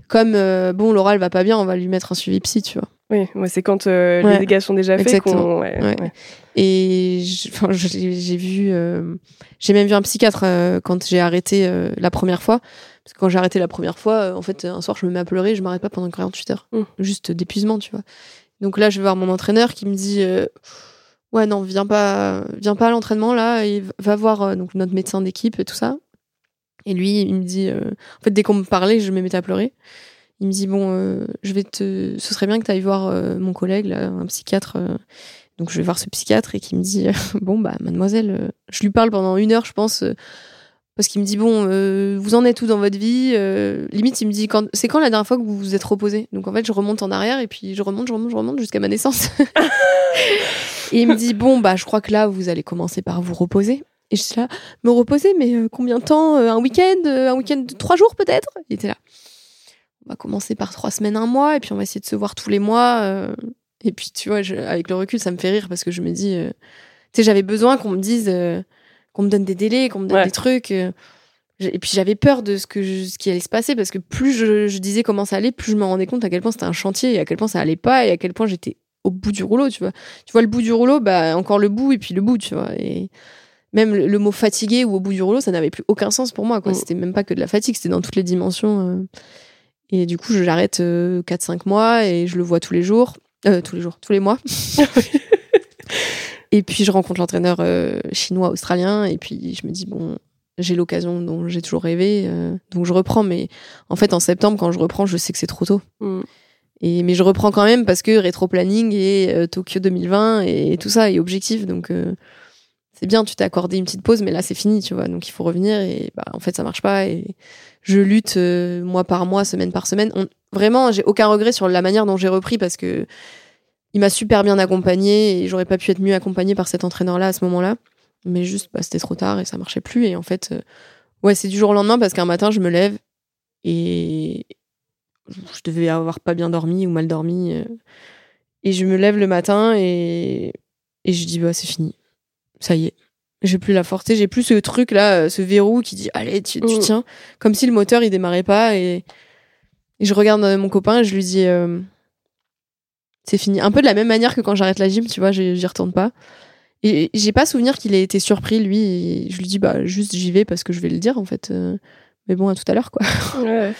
comme, bon, Laura, elle va pas bien, on va lui mettre un suivi psy, tu vois. Oui, moi, c'est quand euh, Ouais. les dégâts sont déjà faits Exactement. qu'on. ouais, Ouais. ouais. Et j'ai vu, euh, j'ai même vu un psychiatre euh, quand j'ai arrêté la première fois. Parce que quand j'ai arrêté la première fois, en fait, un soir, je me mets à pleurer, je m'arrête pas pendant 48 heures. Mm. Juste d'épuisement, tu vois. Donc là, je vais voir mon entraîneur qui me dit Ouais, non, viens pas, viens pas à l'entraînement là, et va voir donc, notre médecin d'équipe et tout ça. Et lui, il me dit En fait, dès qu'on me parlait, je me mettais à pleurer. Il me dit Bon, euh, je vais te. Ce serait bien que tu ailles voir euh, mon collègue, un psychiatre. euh, donc je vais voir ce psychiatre et qui me dit [LAUGHS] bon bah mademoiselle, je lui parle pendant une heure je pense parce qu'il me dit bon, vous en êtes où dans votre vie Limite, il me dit quand c'est quand la dernière fois que vous vous êtes reposé? Donc en fait, je remonte en arrière et puis je remonte, je remonte, je remonte jusqu'à ma naissance. [LAUGHS] et il me dit bon bah je crois que là vous allez commencer par vous reposer. Et je suis là, me reposer, mais combien de temps Un week-end Un week-end de trois jours peut-être? Il était là. On va commencer par trois semaines, un mois, et puis on va essayer de se voir tous les mois. et puis tu vois, je, avec le recul, ça me fait rire parce que je me dis, tu sais, j'avais besoin qu'on me dise qu'on me donne des délais, qu'on me donne des trucs. Euh, et puis j'avais peur de ce, que ce qui allait se passer parce que plus je, disais comment ça allait, plus je me rendais compte à quel point c'était un chantier et à quel point ça allait pas et à quel point j'étais au bout du rouleau, tu vois. Tu vois le bout du rouleau, bah encore le bout et puis le bout, tu vois. Et même le, mot fatigué ou au bout du rouleau, ça n'avait plus aucun sens pour moi, quoi. Mm. C'était même pas que de la fatigue, c'était dans toutes les dimensions. Euh. Et du coup, j'arrête 4-5 euh, mois et je le vois tous les jours. tous les jours, tous les mois. [LAUGHS] Et puis je rencontre l'entraîneur euh, chinois australien et puis je me dis bon j'ai l'occasion dont j'ai toujours rêvé euh, donc je reprends mais en fait en septembre quand je reprends je sais que c'est trop tôt. Mm. Et mais je reprends quand même parce que rétro planning et euh, Tokyo 2020 et, tout ça est objectif donc c'est bien tu t'es accordé une petite pause mais là c'est fini tu vois donc il faut revenir et bah en fait ça marche pas et je lutte mois par mois semaine par semaine vraiment j'ai aucun regret sur la manière dont j'ai repris parce que il m'a super bien accompagné et j'aurais pas pu être mieux accompagné par cet entraîneur-là à ce moment-là. Mais juste, bah, c'était trop tard et ça marchait plus. Et en fait, euh, ouais, c'est du jour au lendemain parce qu'un matin, je me lève et je devais avoir pas bien dormi ou mal dormi. Euh, et je me lève le matin et, et je dis, bah, c'est fini. Ça y est. J'ai plus la force, j'ai plus ce truc là, euh, ce verrou qui dit, allez, tu, tu mm. tiens. Comme si le moteur, il démarrait pas. Et, et je regarde mon copain et je lui dis, c'est fini. Un peu de la même manière que quand j'arrête la gym, tu vois, j'y retourne pas. Et j'ai pas souvenir qu'il ait été surpris, lui. je lui dis, bah, juste j'y vais parce que je vais le dire, en fait. Euh. mais bon, à tout à l'heure, quoi. [LAUGHS] Ouais.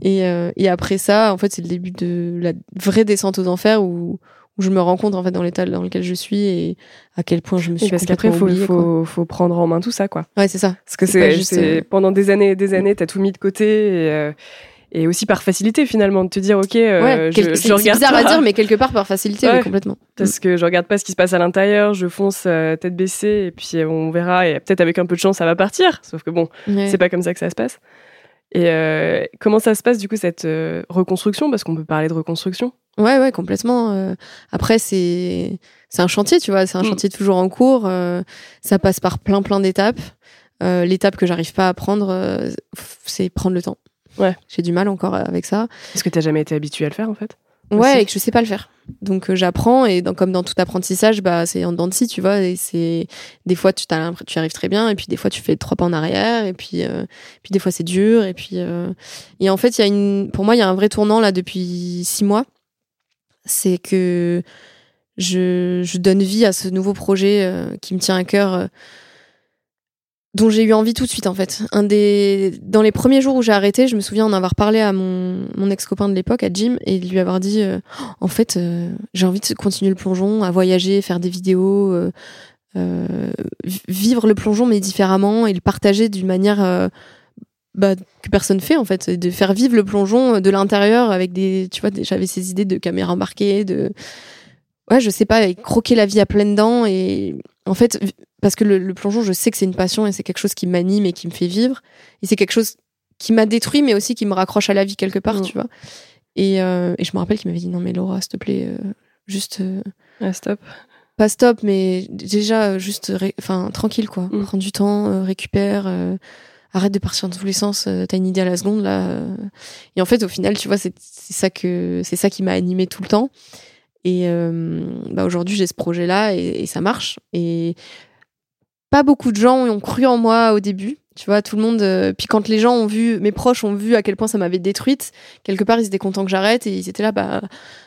Et, euh, et, après ça, en fait, c'est le début de la vraie descente aux enfers où, où je me rends compte, en fait, dans l'état dans lequel je suis et à quel point je me suis. parce qu'après, il faut, faut, faut, prendre en main tout ça, quoi. Ouais, c'est ça. Parce que c'est juste euh, pendant des années et des années, t'as tout mis de côté et et aussi par facilité finalement de te dire ok euh, je, je regarde bizarre à dire mais quelque part par facilité complètement parce que je regarde pas ce qui se passe à l'intérieur je fonce euh, tête baissée et puis euh, on verra et peut-être avec un peu de chance ça va partir sauf que bon c'est pas comme ça que ça se passe et comment ça se passe du coup cette reconstruction? Parce qu'on peut parler de reconstruction ouais ouais complètement après c'est c'est un chantier tu vois c'est un mm. chantier toujours en cours ça passe par plein plein d'étapes l'étape que j'arrive pas à prendre c'est prendre le temps Ouais. J'ai du mal encore avec ça. Est-ce que tu jamais été habitué à le faire en fait? Ouais, et que je sais pas le faire. Donc euh, j'apprends et comme dans tout apprentissage, bah c'est en dents de scie, tu vois. Et c'est des fois tu tu arrives très bien et puis des fois tu fais trois pas en arrière et puis euh, puis des fois c'est dur et puis euh, et en fait il y a une pour moi il y a un vrai tournant là depuis six mois. C'est que je, je donne vie à ce nouveau projet qui me tient à cœur dont j'ai eu envie tout de suite en fait. Un des dans les premiers jours où j'ai arrêté, je me souviens en avoir parlé à mon, ex-copain de l'époque à Jim et lui avoir dit euh, en fait euh, j'ai envie de continuer le plongeon, à voyager, faire des vidéos, euh, vivre le plongeon mais différemment et le partager d'une manière bah, que personne fait en fait, de faire vivre le plongeon de l'intérieur avec des tu vois j'avais ces idées de caméra embarquée de ouais je sais pas croquer la vie à pleines dents et en fait parce que le, plongeon, je sais que c'est une passion et c'est quelque chose qui m'anime et qui me fait vivre. Et c'est quelque chose qui m'a détruit, mais aussi qui me raccroche à la vie quelque part, mm. tu vois. Et, euh, et, je me rappelle qu'il m'avait dit non mais Laura, s'il te plaît, euh, juste. Euh, stop. Pas stop, mais déjà juste, enfin tranquille quoi. Mm. Prends du temps, récupère. Arrête de partir dans tous les sens. T'as une idée à la seconde là. Et en fait, au final, tu vois, c'est ça que c'est ça qui m'a animé tout le temps. Et bah aujourd'hui, j'ai ce projet-là et, et, ça marche. Et pas beaucoup de gens ont cru en moi au début. Tu vois, tout le monde. Euh, puis quand les gens ont vu, mes proches ont vu à quel point ça m'avait détruite, quelque part ils étaient contents que j'arrête et ils étaient là, bah.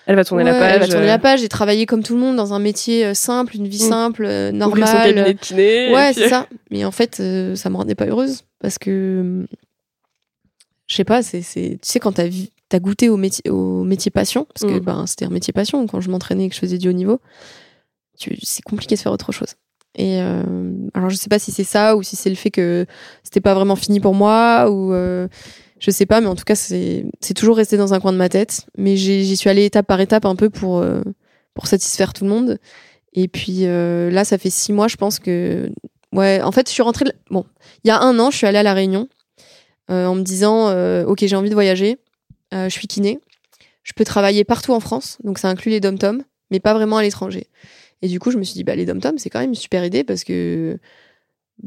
Elle va tourner la page. Elle va tourner la page. J'ai travaillé comme tout le monde dans un métier euh, simple, une vie mm. simple, euh, normale. Son cabinet de kiné, ouais, c'est ça. Mais en fait, ça me rendait pas heureuse parce que. Je sais pas, c'est, tu sais, quand t'as, as goûté au métier, au métier passion, parce que mm. ben, c'était un métier passion quand je m'entraînais et que je faisais du haut niveau, c'est compliqué de faire autre chose. Et euh, alors je sais pas si c'est ça ou si c'est le fait que c'était pas vraiment fini pour moi ou euh, je sais pas, mais en tout cas c'est toujours resté dans un coin de ma tête. Mais j'y suis allée étape par étape un peu pour euh, pour satisfaire tout le monde. Et puis là, ça fait six mois, je pense que Ouais, en fait, je suis rentrée. Bon, il y a un an, je suis allée à La Réunion en me disant Ok, j'ai envie de voyager. Je suis kiné. Je peux travailler partout en France. Donc, ça inclut les dom-toms, mais pas vraiment à l'étranger. Et du coup, je me suis dit bah, Les dom-toms, c'est quand même une super idée parce que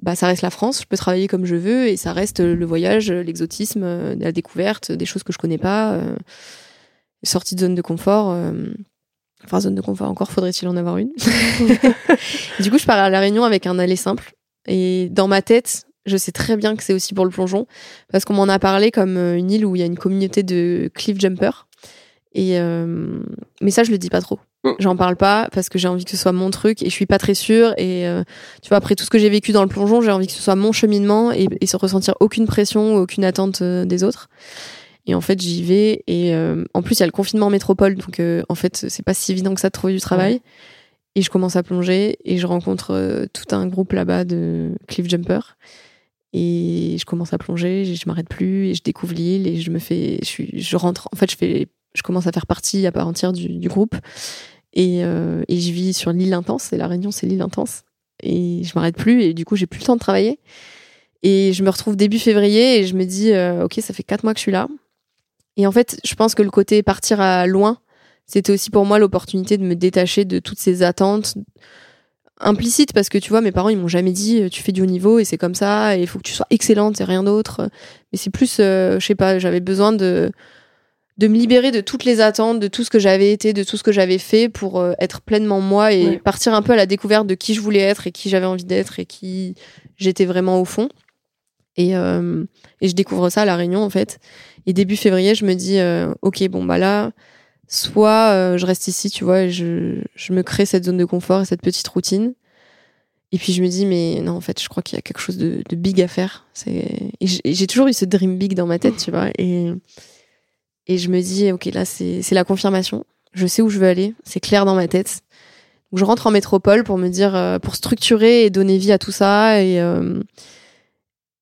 bah, ça reste la France. Je peux travailler comme je veux et ça reste le voyage, l'exotisme, euh, la découverte, des choses que je connais pas. euh, sortie de zone de confort. euh, Enfin, zone de confort encore, faudrait-il en avoir une. [LAUGHS] du coup, je pars à La Réunion avec un aller simple. Et dans ma tête, je sais très bien que c'est aussi pour le plongeon, parce qu'on m'en a parlé comme une île où il y a une communauté de cliff jumpers. Et euh, mais ça, je le dis pas trop. Mm. J'en parle pas parce que j'ai envie que ce soit mon truc et je suis pas très sûre. Et euh, tu vois, après tout ce que j'ai vécu dans le plongeon, j'ai envie que ce soit mon cheminement et, et se ressentir aucune pression ou aucune attente euh, des autres. Et en fait, j'y vais. Et euh, en plus, il y a le confinement en métropole. Donc, en fait, c'est pas si évident que ça de trouver du travail. Et je commence à plonger. Et je rencontre tout un groupe là-bas de cliff jumpers. Et je commence à plonger. Je, je m'arrête plus. Et je découvre l'île. Et je me fais. Je, suis, je rentre. En fait, je, fais, je commence à faire partie à part entière du, du groupe. Et, euh, et je vis sur l'île intense. Et La Réunion, c'est l'île intense. Et je m'arrête plus. Et du coup, j'ai plus le temps de travailler. Et je me retrouve début février. Et je me dis, euh, OK, ça fait quatre mois que je suis là. Et en fait, je pense que le côté partir à loin, c'était aussi pour moi l'opportunité de me détacher de toutes ces attentes implicites parce que tu vois, mes parents ils m'ont jamais dit euh, tu fais du haut niveau et c'est comme ça et il faut que tu sois excellente et rien d'autre. Mais c'est plus, euh, je sais pas, j'avais besoin de de me libérer de toutes les attentes, de tout ce que j'avais été, de tout ce que j'avais fait pour euh, être pleinement moi et Ouais. partir un peu à la découverte de qui je voulais être et qui j'avais envie d'être et qui j'étais vraiment au fond. Et, euh, et je découvre ça à La Réunion, en fait. Et début février, je me dis, euh, ok, bon, bah là, soit je reste ici, tu vois, et je, je me crée cette zone de confort et cette petite routine. Et puis je me dis, mais non, en fait, je crois qu'il y a quelque chose de, de big à faire. C'est... Et j'ai et j'ai toujours eu ce dream big dans ma tête, tu vois. Et, et je me dis, ok, là, c'est, la confirmation. Je sais où je veux aller. C'est clair dans ma tête. Donc, je rentre en métropole pour me dire, euh, pour structurer et donner vie à tout ça. Et, euh,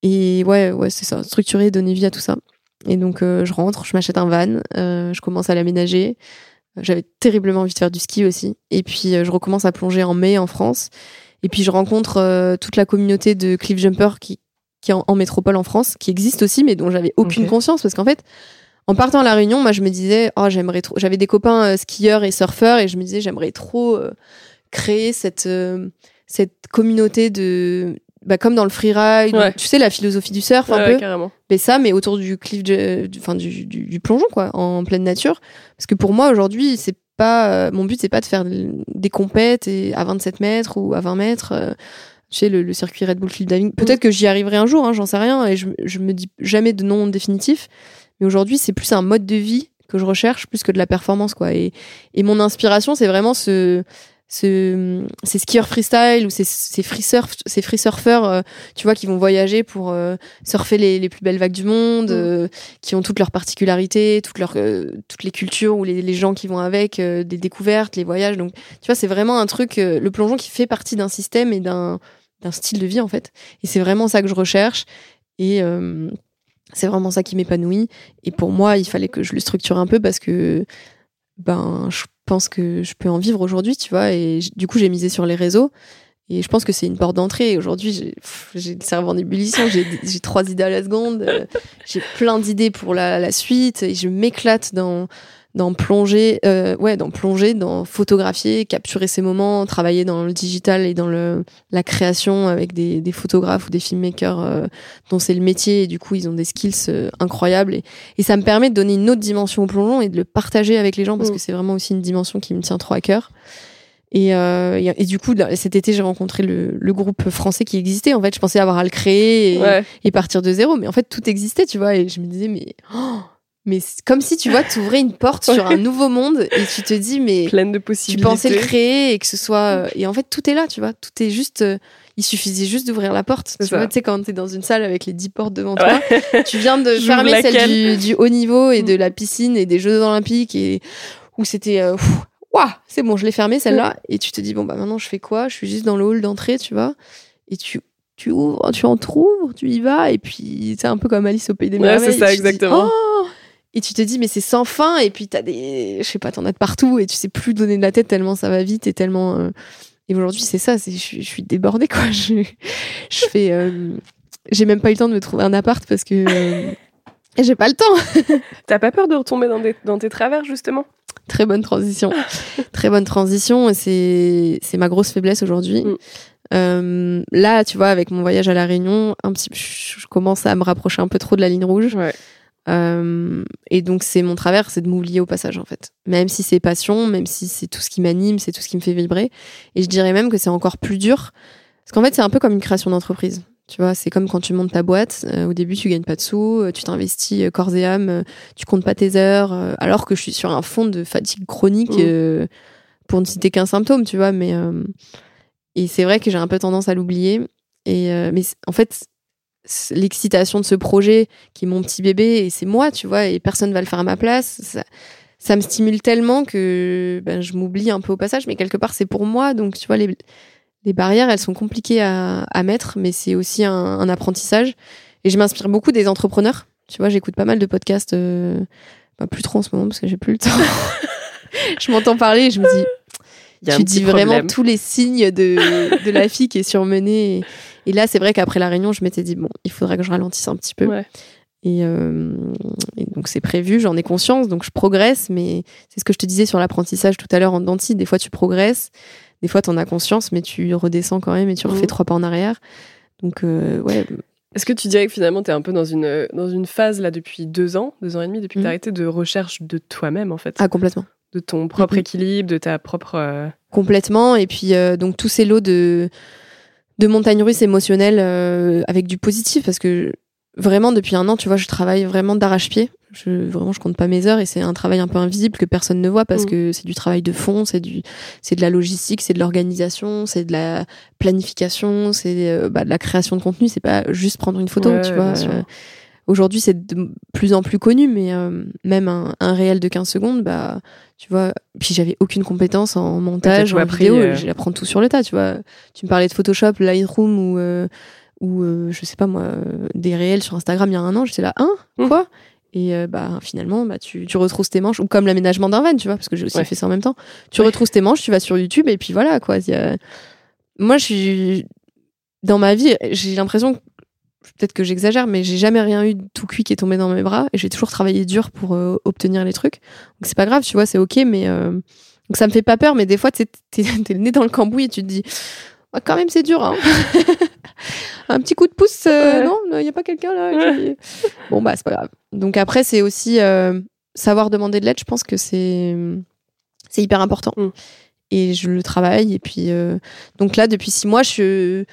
et ouais, ouais, c'est ça, structurer et donner vie à tout ça. Et donc, euh, je rentre, je m'achète un van, je commence à l'aménager. J'avais terriblement envie de faire du ski aussi. Et puis, je recommence à plonger en mai en France. Et puis, je rencontre toute la communauté de cliff jumpers qui, qui est en, en métropole en France, qui existe aussi, mais dont j'avais aucune conscience. Parce qu'en fait, en partant à La Réunion, moi, je me disais, oh, j'aimerais trop. J'avais des copains euh, skieurs et surfeurs, et je me disais, j'aimerais trop euh, créer cette, euh, cette communauté de. Bah, comme dans le freeride, Ouais. tu sais, la philosophie du surf, un Ouais, peu carrément. mais ça mais autour du cliff du, enfin du, du, du plongeon quoi en pleine nature parce que pour moi aujourd'hui c'est pas mon but c'est pas de faire des compètes et à 27 mètres ou à 20 mètres tu sais le, le circuit Red Bull Cliff Diving peut-être que j'y arriverai un jour hein, j'en sais rien et je, je me dis jamais de nom définitif mais aujourd'hui c'est plus un mode de vie que je recherche plus que de la performance quoi et, et mon inspiration c'est vraiment ce ce, ces skieurs freestyle ou ces, ces free surf, ces free surfeurs, euh, tu vois, qui vont voyager pour euh, surfer les, les plus belles vagues du monde, Mm. euh, qui ont toutes leurs particularités, toutes leurs, euh, toutes les cultures ou les, les gens qui vont avec, euh, des découvertes, les voyages. Donc, tu vois, c'est vraiment un truc, euh, le plongeon qui fait partie d'un système et d'un, d'un style de vie en fait. Et c'est vraiment ça que je recherche. Et euh, c'est vraiment ça qui m'épanouit. Et pour moi, il fallait que je le structure un peu parce que ben, je pense que je peux en vivre aujourd'hui, tu vois. Et du coup, j'ai misé sur les réseaux. Et je pense que c'est une porte d'entrée. Aujourd'hui, j'ai le cerveau en ébullition. J'ai trois idées à la seconde. euh, J'ai plein d'idées pour la suite. Et je m'éclate dans dans plonger, euh, ouais, dans plonger, dans photographier, capturer ces moments, travailler dans le digital et dans le la création avec des, des photographes ou des filmmakers euh, dont c'est le métier. Et du coup, ils ont des skills euh, incroyables. Et, et ça me permet de donner une autre dimension au plongeon et de le partager avec les gens parce Mm. que c'est vraiment aussi une dimension qui me tient trop à cœur. Et, euh, et, et du coup, là, cet été, j'ai rencontré le, le groupe français qui existait. En fait, je pensais avoir à le créer et, Ouais. et partir de zéro. Mais en fait, tout existait, tu vois. Et je me disais, mais, oh, mais c'est comme si, tu vois, tu ouvrais une porte sur un nouveau monde et tu te dis, mais Pleine de tu possibilités. pensais le créer et que ce soit. euh, Et en fait, tout est là, tu vois. Tout est juste. euh, il suffisait juste d'ouvrir la porte. Tu ça. vois, tu sais, quand t'es dans une salle avec les 10 portes devant toi, [LAUGHS] tu viens de [LAUGHS] fermer celle du, du haut niveau et de Mm. la piscine et des Jeux olympiques et où c'était. euh, Ouah, c'est bon, je l'ai fermée celle-là. Et tu te dis, bon, bah maintenant, je fais quoi? Je suis juste dans le hall d'entrée, tu vois. Et tu, tu ouvres, tu entrouvres, tu y vas. Et puis, c'est un peu comme Alice au Pays des Ouais, Merveilles. c'est ça, tu dis, exactement. Oh et tu te dis, mais c'est sans fin. Et puis, t'as des. Je sais pas, t'en as de partout. Et tu sais plus donner de la tête tellement ça va vite et tellement. euh, Et aujourd'hui, c'est ça, c'est, je, suis- je suis débordée, quoi. [LAUGHS] Je, je fais. euh, j'ai même pas eu le temps de me trouver un appart parce que. euh, j'ai pas le temps. [LAUGHS] T'as pas peur de retomber dans, des- dans tes travers, justement? Très bonne transition. [LAUGHS] Très bonne transition. et C'est, c'est ma grosse faiblesse aujourd'hui. Mm. Euh, là, tu vois, avec mon voyage à La Réunion, un petit, je je commence à me rapprocher un peu trop de la ligne rouge. Ouais. Euh, et donc, c'est mon travers, c'est de m'oublier au passage, en fait. Même si c'est passion, même si c'est tout ce qui m'anime, c'est tout ce qui me fait vibrer. Et je dirais même que c'est encore plus dur. Parce qu'en fait, c'est un peu comme une création d'entreprise. Tu vois, c'est comme quand tu montes ta boîte. euh, au début, tu gagnes pas de sous, euh, tu t'investis corps et âme, tu comptes pas tes heures. euh, alors que je suis sur un fond de fatigue chronique, Mm. euh, pour ne citer qu'un symptôme, tu vois. Mais et c'est vrai que j'ai un peu tendance à l'oublier. Et mais en fait, l'excitation de ce projet qui est mon petit bébé et c'est moi, tu vois, et personne va le faire à ma place. Ça, ça me stimule tellement que ben, je m'oublie un peu au passage, mais quelque part c'est pour moi. Donc tu vois, les, les barrières, elles sont compliquées à, à mettre, mais c'est aussi un, un apprentissage. Et je m'inspire beaucoup des entrepreneurs. Tu vois, j'écoute pas mal de podcasts, euh, bah, plus trop en ce moment parce que j'ai plus le temps. [LAUGHS] je m'entends parler et je me dis, tu dis vraiment problème. tous les signes de, de la fille qui est surmenée. Et, et là, c'est vrai qu'après la réunion, je m'étais dit, bon, il faudrait que je ralentisse un petit peu. Ouais. Et, euh, et donc, c'est prévu, j'en ai conscience, donc je progresse. Mais c'est ce que je te disais sur l'apprentissage tout à l'heure en dentiste. Des fois, tu progresses, des fois, tu en as conscience, mais tu redescends quand même et tu refais Mhm. trois pas en arrière. Donc, euh, ouais, Est-ce que tu dirais que finalement, t'es un peu dans une, dans une phase, là, depuis deux ans, deux ans et demi, depuis que Mhm. t'as arrêté de recherche de toi-même, en fait? Ah, complètement. De ton propre Mhm. équilibre, de ta propre... euh, Complètement. Et puis, euh, donc, tous ces lots de, de montagnes russes émotionnelles euh, avec du positif, parce que vraiment, depuis un an, tu vois, je travaille vraiment d'arrache-pied. Je, vraiment, je compte pas mes heures et c'est un travail un peu invisible que personne ne voit parce Mhm. que c'est du travail de fond, c'est du, c'est de la logistique, c'est de l'organisation, c'est de la planification, c'est euh, bah, de la création de contenu. C'est pas juste prendre une photo, Ouais, tu vois. Aujourd'hui, c'est de plus en plus connu, mais euh, même un, un réel de 15 secondes, bah, tu vois. Puis j'avais aucune compétence en montage, en appris, vidéo, euh. je l'apprends tout sur le tas, tu vois. Tu me parlais de Photoshop, Lightroom ou, euh, ou euh, je sais pas moi, euh, des réels sur Instagram il y a un an, j'étais là, hein, Mm. quoi? Et bah finalement, bah, tu, tu retrousses tes manches, ou comme l'aménagement d'un van, tu vois, parce que j'ai aussi Ouais. fait ça en même temps. Tu Ouais. retrousses tes manches, tu vas sur YouTube, et puis voilà, quoi. Il y a- Moi, je suis. Dans ma vie, j'ai l'impression que peut-être que j'exagère, mais j'ai jamais rien eu de tout cuit qui est tombé dans mes bras et j'ai toujours travaillé dur pour euh, obtenir les trucs. Donc c'est pas grave, tu vois, c'est ok, mais euh, donc ça me fait pas peur. Mais des fois, t'es t'es [LAUGHS] le nez dans le cambouis et tu te dis, Ah, quand même, c'est dur. Hein. [LAUGHS] Un petit coup de pouce, euh, Ouais. non, il y a pas quelqu'un là. qui- Bon bah c'est pas grave. Donc après, c'est aussi savoir demander de l'aide. Je pense que c'est c'est hyper important. Mm. Et je le travaille. Et puis donc là, depuis six mois, je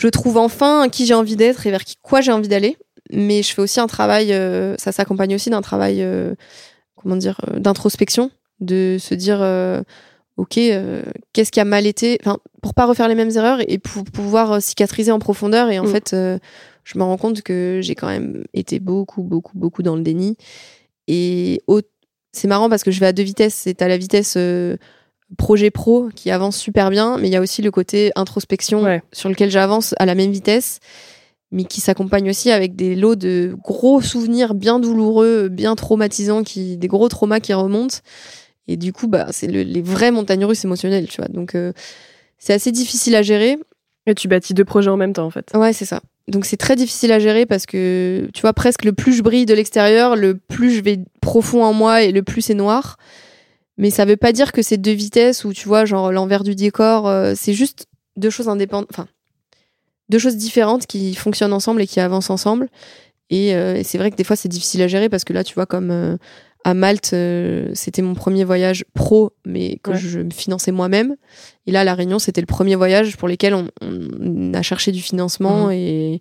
je trouve enfin qui j'ai envie d'être et vers qui quoi j'ai envie d'aller. Mais je fais aussi un travail, euh, ça s'accompagne aussi d'un travail, euh, comment dire, euh, d'introspection, de se dire, ok, qu'est-ce qui a mal été, enfin, pour pas refaire les mêmes erreurs et pour pouvoir cicatriser en profondeur. Et en Mm. fait, je me rends compte que j'ai quand même été beaucoup, beaucoup, beaucoup dans le déni. Et c'est marrant parce que je vais à deux vitesses. C'est à la vitesse projet pro qui avance super bien, mais il y a aussi le côté introspection Ouais. sur lequel j'avance à la même vitesse, mais qui s'accompagne aussi avec des lots de gros souvenirs bien douloureux, bien traumatisants, qui, des gros traumas qui remontent. Et du coup, bah, c'est le- les vraies montagnes russes émotionnelles, tu vois. Donc, euh, c'est assez difficile à gérer. Et tu bâtis deux projets en même temps, en fait. Ouais, c'est ça. Donc c'est très difficile à gérer parce que, tu vois, presque le plus je brille de l'extérieur, le plus je vais profond en moi et le plus c'est noir. Mais ça veut pas dire que c'est deux vitesses ou, tu vois, genre l'envers du décor, euh, c'est juste deux choses indépendantes, enfin, deux choses différentes qui fonctionnent ensemble et qui avancent ensemble. Et, euh, et c'est vrai que des fois c'est difficile à gérer parce que là, tu vois, comme euh, à Malte, c'était mon premier voyage pro, mais que Ouais. je me finançais moi-même. Et là, à La Réunion, c'était le premier voyage pour lequel on, on a cherché du financement Mhm. et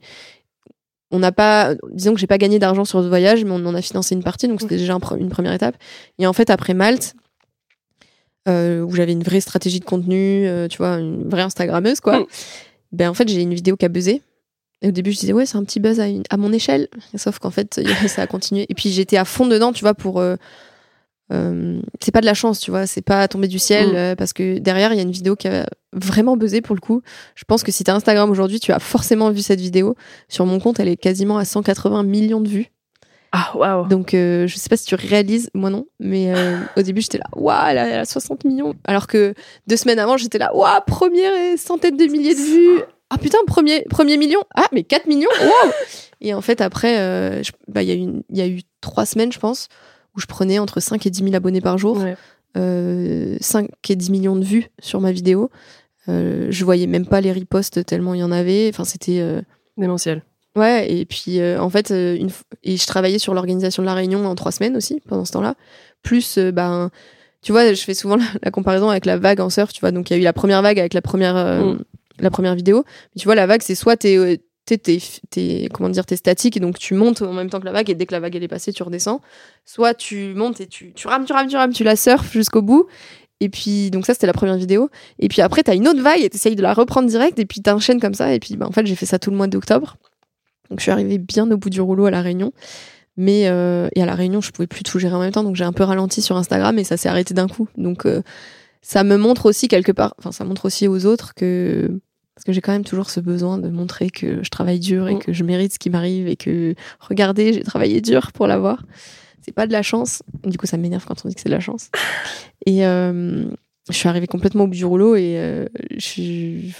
on n'a pas, disons que j'ai pas gagné d'argent sur ce voyage, mais on en a financé une partie, donc c'était déjà un pre- une première étape. Et en fait, après Malte, euh, où j'avais une vraie stratégie de contenu, euh, tu vois, une vraie Instagrammeuse, quoi, Mhm. ben en fait, j'ai une vidéo qui a buzzé. Et au début, je disais, ouais, c'est un petit buzz à, une- à mon échelle. Sauf qu'en fait, [LAUGHS] ça a continué. Et puis, j'étais à fond dedans, tu vois, pour. euh, c'est pas de la chance, tu vois, c'est pas tombé du ciel, Mm. euh, parce que derrière, il y a une vidéo qui a vraiment buzzé pour le coup. Je pense que si t'as Instagram aujourd'hui, tu as forcément vu cette vidéo. Sur mon compte, elle est quasiment à 180 millions de vues. Ah, waouh. Donc, euh, je sais pas si tu réalises, moi non, mais euh, [GASPS] au début, j'étais là, waouh, elle, a- elle a 60 millions. Alors que deux semaines avant, j'étais là, waouh, première centaine de milliers de vues. Ah putain, premier, premier million. Ah, mais 4 millions, waouh. [LAUGHS] Et en fait, après, euh, bah, il y, a eu y a eu trois semaines, je pense, où je prenais entre 5 et 10 000 abonnés par jour. Ouais. euh, 5 et 10 millions de vues sur ma vidéo. Euh, je voyais même pas les reposts tellement il y en avait. Enfin, c'était. euh, Démentiel. Ouais, et puis euh, en fait, euh, une et je travaillais sur l'organisation de la réunion en trois semaines aussi, pendant ce temps-là. Plus, euh, ben, tu vois, je fais souvent la, la comparaison avec la vague en surf, tu vois. Donc il y a eu la première vague avec la première, Mm. la première vidéo. Mais tu vois, la vague, c'est soit t'es, t'es, comment dire, t'es statique et donc tu montes en même temps que la vague et dès que la vague elle est passée, tu redescends. Soit tu montes et tu, tu rames, tu rames, tu rames, tu la surfes jusqu'au bout. Et puis, donc ça, c'était la première vidéo. Et puis après, t'as une autre vague et t'essayes de la reprendre direct et puis t'enchaînes comme ça. Et puis, bah, en fait, j'ai fait ça tout le mois d'octobre. Donc, je suis arrivée bien au bout du rouleau à La Réunion. Mais, euh, et à La Réunion, je pouvais plus tout gérer en même temps. Donc, j'ai un peu ralenti sur Instagram et ça s'est arrêté d'un coup. Donc, euh, ça me montre aussi quelque part, enfin, ça montre aussi aux autres que, parce que j'ai quand même toujours ce besoin de montrer que je travaille dur et Mm. que je mérite ce qui m'arrive et que, regardez, j'ai travaillé dur pour l'avoir. C'est pas de la chance. Du coup, ça m'énerve quand on dit que c'est de la chance. Et euh, je suis arrivée complètement au bout du rouleau et euh, je,